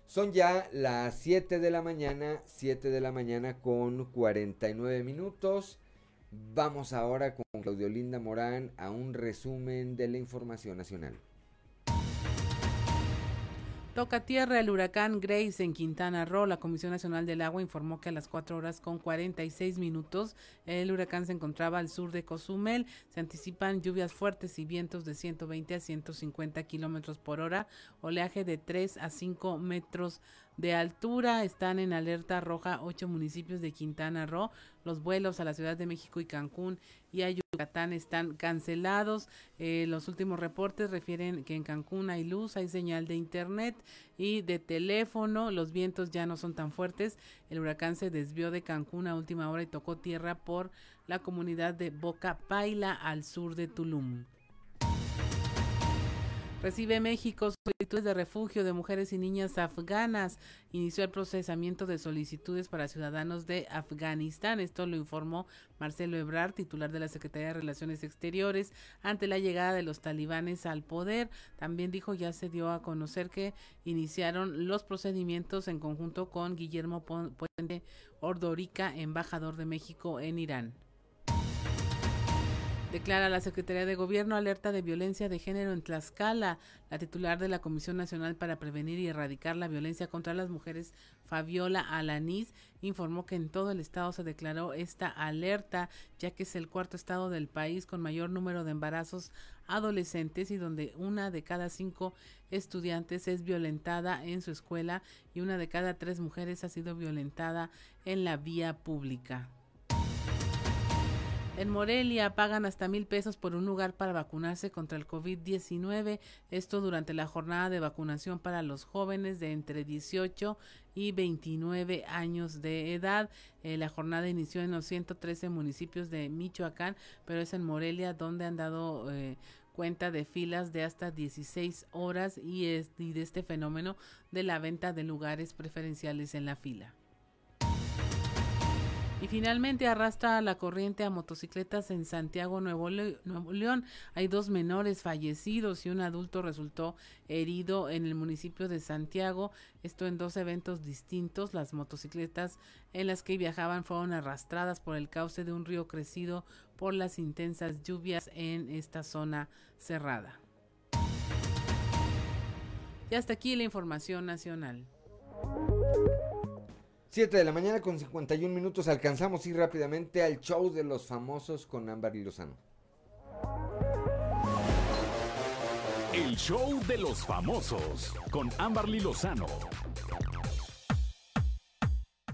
Son ya las 7 de la mañana, 7 de la mañana con 49 minutos. Vamos ahora con Claudio Linda Morán a un resumen de la información nacional. Toca tierra el huracán Grace en Quintana Roo. La Comisión Nacional del Agua informó que a las 4 horas con 46 minutos el huracán se encontraba al sur de Cozumel. Se anticipan lluvias fuertes y vientos de 120 a 150 kilómetros por hora, oleaje de 3 a 5 metros de altura. Están en alerta roja ocho municipios de Quintana Roo. Los vuelos a la Ciudad de México y Cancún y a Yucatán están cancelados. Eh, los últimos reportes refieren que en Cancún hay luz, hay señal de internet y de teléfono. Los vientos ya no son tan fuertes. El huracán se desvió de Cancún a última hora y tocó tierra por la comunidad de Boca Paila al sur de Tulum. Recibe México solicitudes de refugio de mujeres y niñas afganas. Inició el procesamiento de solicitudes para ciudadanos de Afganistán. Esto lo informó Marcelo Ebrard, titular de la Secretaría de Relaciones Exteriores, ante la llegada de los talibanes al poder. También dijo ya se dio a conocer que iniciaron los procedimientos en conjunto con Guillermo Puente Ordorica, embajador de México en Irán. Declara la Secretaría de Gobierno alerta de violencia de género en Tlaxcala. La titular de la Comisión Nacional para Prevenir y Erradicar la Violencia contra las Mujeres, Fabiola Alaniz, informó que en todo el estado se declaró esta alerta, ya que es el cuarto estado del país con mayor número de embarazos adolescentes y donde una de cada cinco estudiantes es violentada en su escuela y una de cada tres mujeres ha sido violentada en la vía pública. En Morelia pagan hasta mil pesos por un lugar para vacunarse contra el COVID-19. Esto durante la jornada de vacunación para los jóvenes de entre 18 y 29 años de edad. Eh, la jornada inició en los 113 municipios de Michoacán, pero es en Morelia donde han dado eh, cuenta de filas de hasta 16 horas y, y de este fenómeno de la venta de lugares preferenciales en la fila. Y finalmente arrastra la corriente a motocicletas en Santiago, Nuevo, León. Hay dos menores fallecidos y un adulto resultó herido en el municipio de Santiago. Esto en dos eventos distintos. Las motocicletas en las que viajaban fueron arrastradas por el cauce de un río crecido por las intensas lluvias en esta zona cerrada. Y hasta aquí la información nacional. 7 de la mañana con 51 minutos alcanzamos ir rápidamente al show de los famosos con Ámbar y Lozano. El show de los famosos con Amberly Lozano.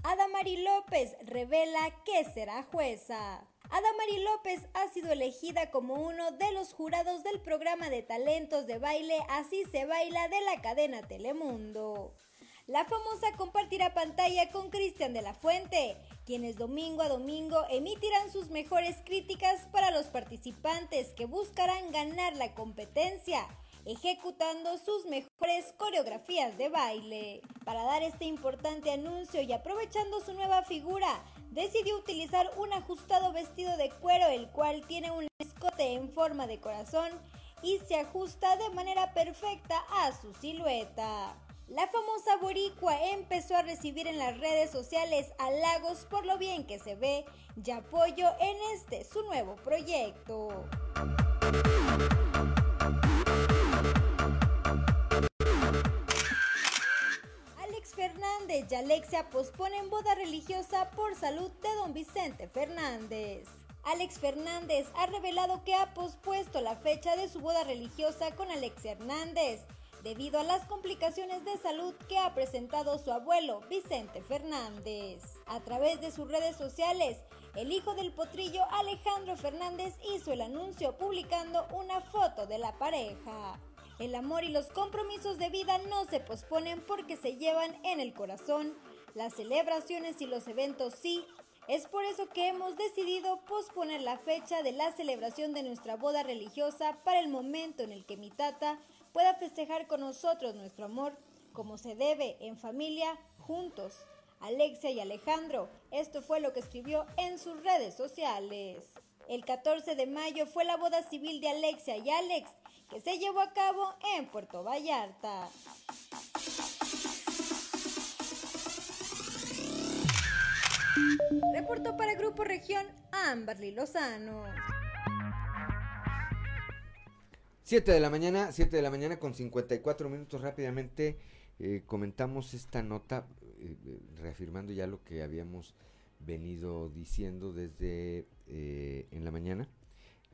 Adamari López revela que será jueza. Adamari López ha sido elegida como uno de los jurados del programa de talentos de baile Así se baila de la cadena Telemundo. La famosa compartirá pantalla con Cristian de la Fuente, quienes domingo a domingo emitirán sus mejores críticas para los participantes que buscarán ganar la competencia, ejecutando sus mejores coreografías de baile. Para dar este importante anuncio y aprovechando su nueva figura, decidió utilizar un ajustado vestido de cuero el cual tiene un escote en forma de corazón y se ajusta de manera perfecta a su silueta. La famosa boricua empezó a recibir en las redes sociales halagos por lo bien que se ve y apoyo en este su nuevo proyecto. Alex Fernández y Alexia posponen boda religiosa por salud de don Vicente Fernández. Alex Fernández ha revelado que ha pospuesto la fecha de su boda religiosa con Alexia Hernández debido a las complicaciones de salud que ha presentado su abuelo Vicente Fernández. A través de sus redes sociales, el hijo del potrillo Alejandro Fernández hizo el anuncio publicando una foto de la pareja. El amor y los compromisos de vida no se posponen porque se llevan en el corazón. Las celebraciones y los eventos sí. Es por eso que hemos decidido posponer la fecha de la celebración de nuestra boda religiosa para el momento en el que mi tata pueda festejar con nosotros nuestro amor como se debe, en familia, juntos. Alexia y Alejandro, esto fue lo que escribió en sus redes sociales. El 14 de mayo fue la boda civil de Alexia y Alex, que se llevó a cabo en Puerto Vallarta. Reportó para Grupo Región Amberly Lozano. 7 de la mañana, 7 de la mañana con 54 minutos rápidamente eh, comentamos esta nota eh, eh, reafirmando ya lo que habíamos venido diciendo desde en la mañana.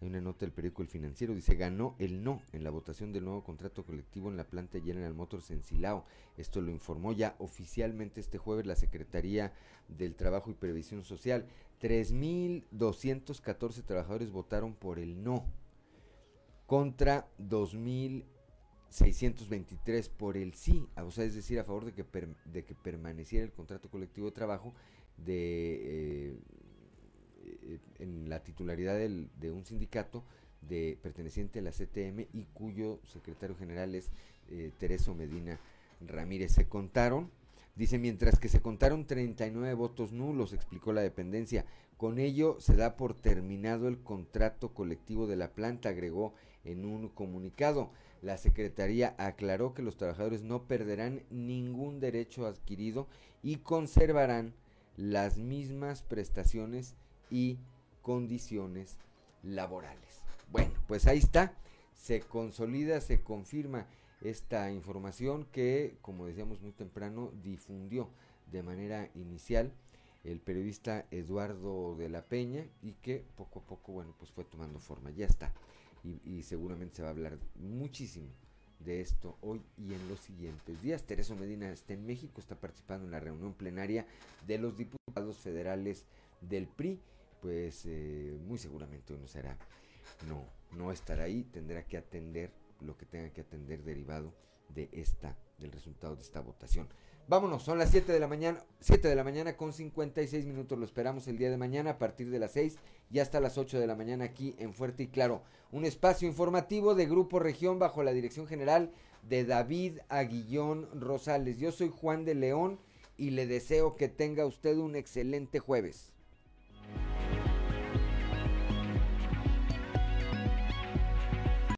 Hay una nota del periódico El Financiero, dice, ganó el no en la votación del nuevo contrato colectivo en la planta General Motors en Silao. Esto lo informó ya oficialmente este jueves la Secretaría del Trabajo y Previsión Social. 3.214 trabajadores votaron por el no contra 2.623 por el sí, o sea, es decir, a favor de que, de que permaneciera el contrato colectivo de trabajo de, eh, en la titularidad de un sindicato de perteneciente a la CTM y cuyo secretario general es eh, Tereso Medina Ramírez. Se contaron, dice, mientras que se contaron 39 votos nulos, explicó la dependencia. Con ello se da por terminado el contrato colectivo de la planta, agregó en un comunicado. La Secretaría aclaró que los trabajadores no perderán ningún derecho adquirido y conservarán las mismas prestaciones y condiciones laborales. pues ahí está, se consolida, se confirma esta información que, como decíamos muy temprano, difundió de manera inicial el periodista Eduardo de la Peña y que poco a poco, bueno, pues fue tomando forma, ya está. Y, seguramente se va a hablar muchísimo de esto hoy y en los siguientes días. Tereso Medina está en México, está participando en la reunión plenaria de los diputados federales del PRI, pues eh, muy seguramente uno será, no, no estará ahí, tendrá que atender lo que tenga que atender derivado de esta, del resultado de esta votación. Vámonos, son las 7 de la mañana, 7 de la mañana con 56 minutos. Lo esperamos el día de mañana a partir de las 6 y hasta las 8 de la mañana aquí en Fuerte y Claro. Un espacio informativo de Grupo Región bajo la dirección general de David Aguillón Rosales. Yo soy Juan de León y le deseo que tenga usted un excelente jueves.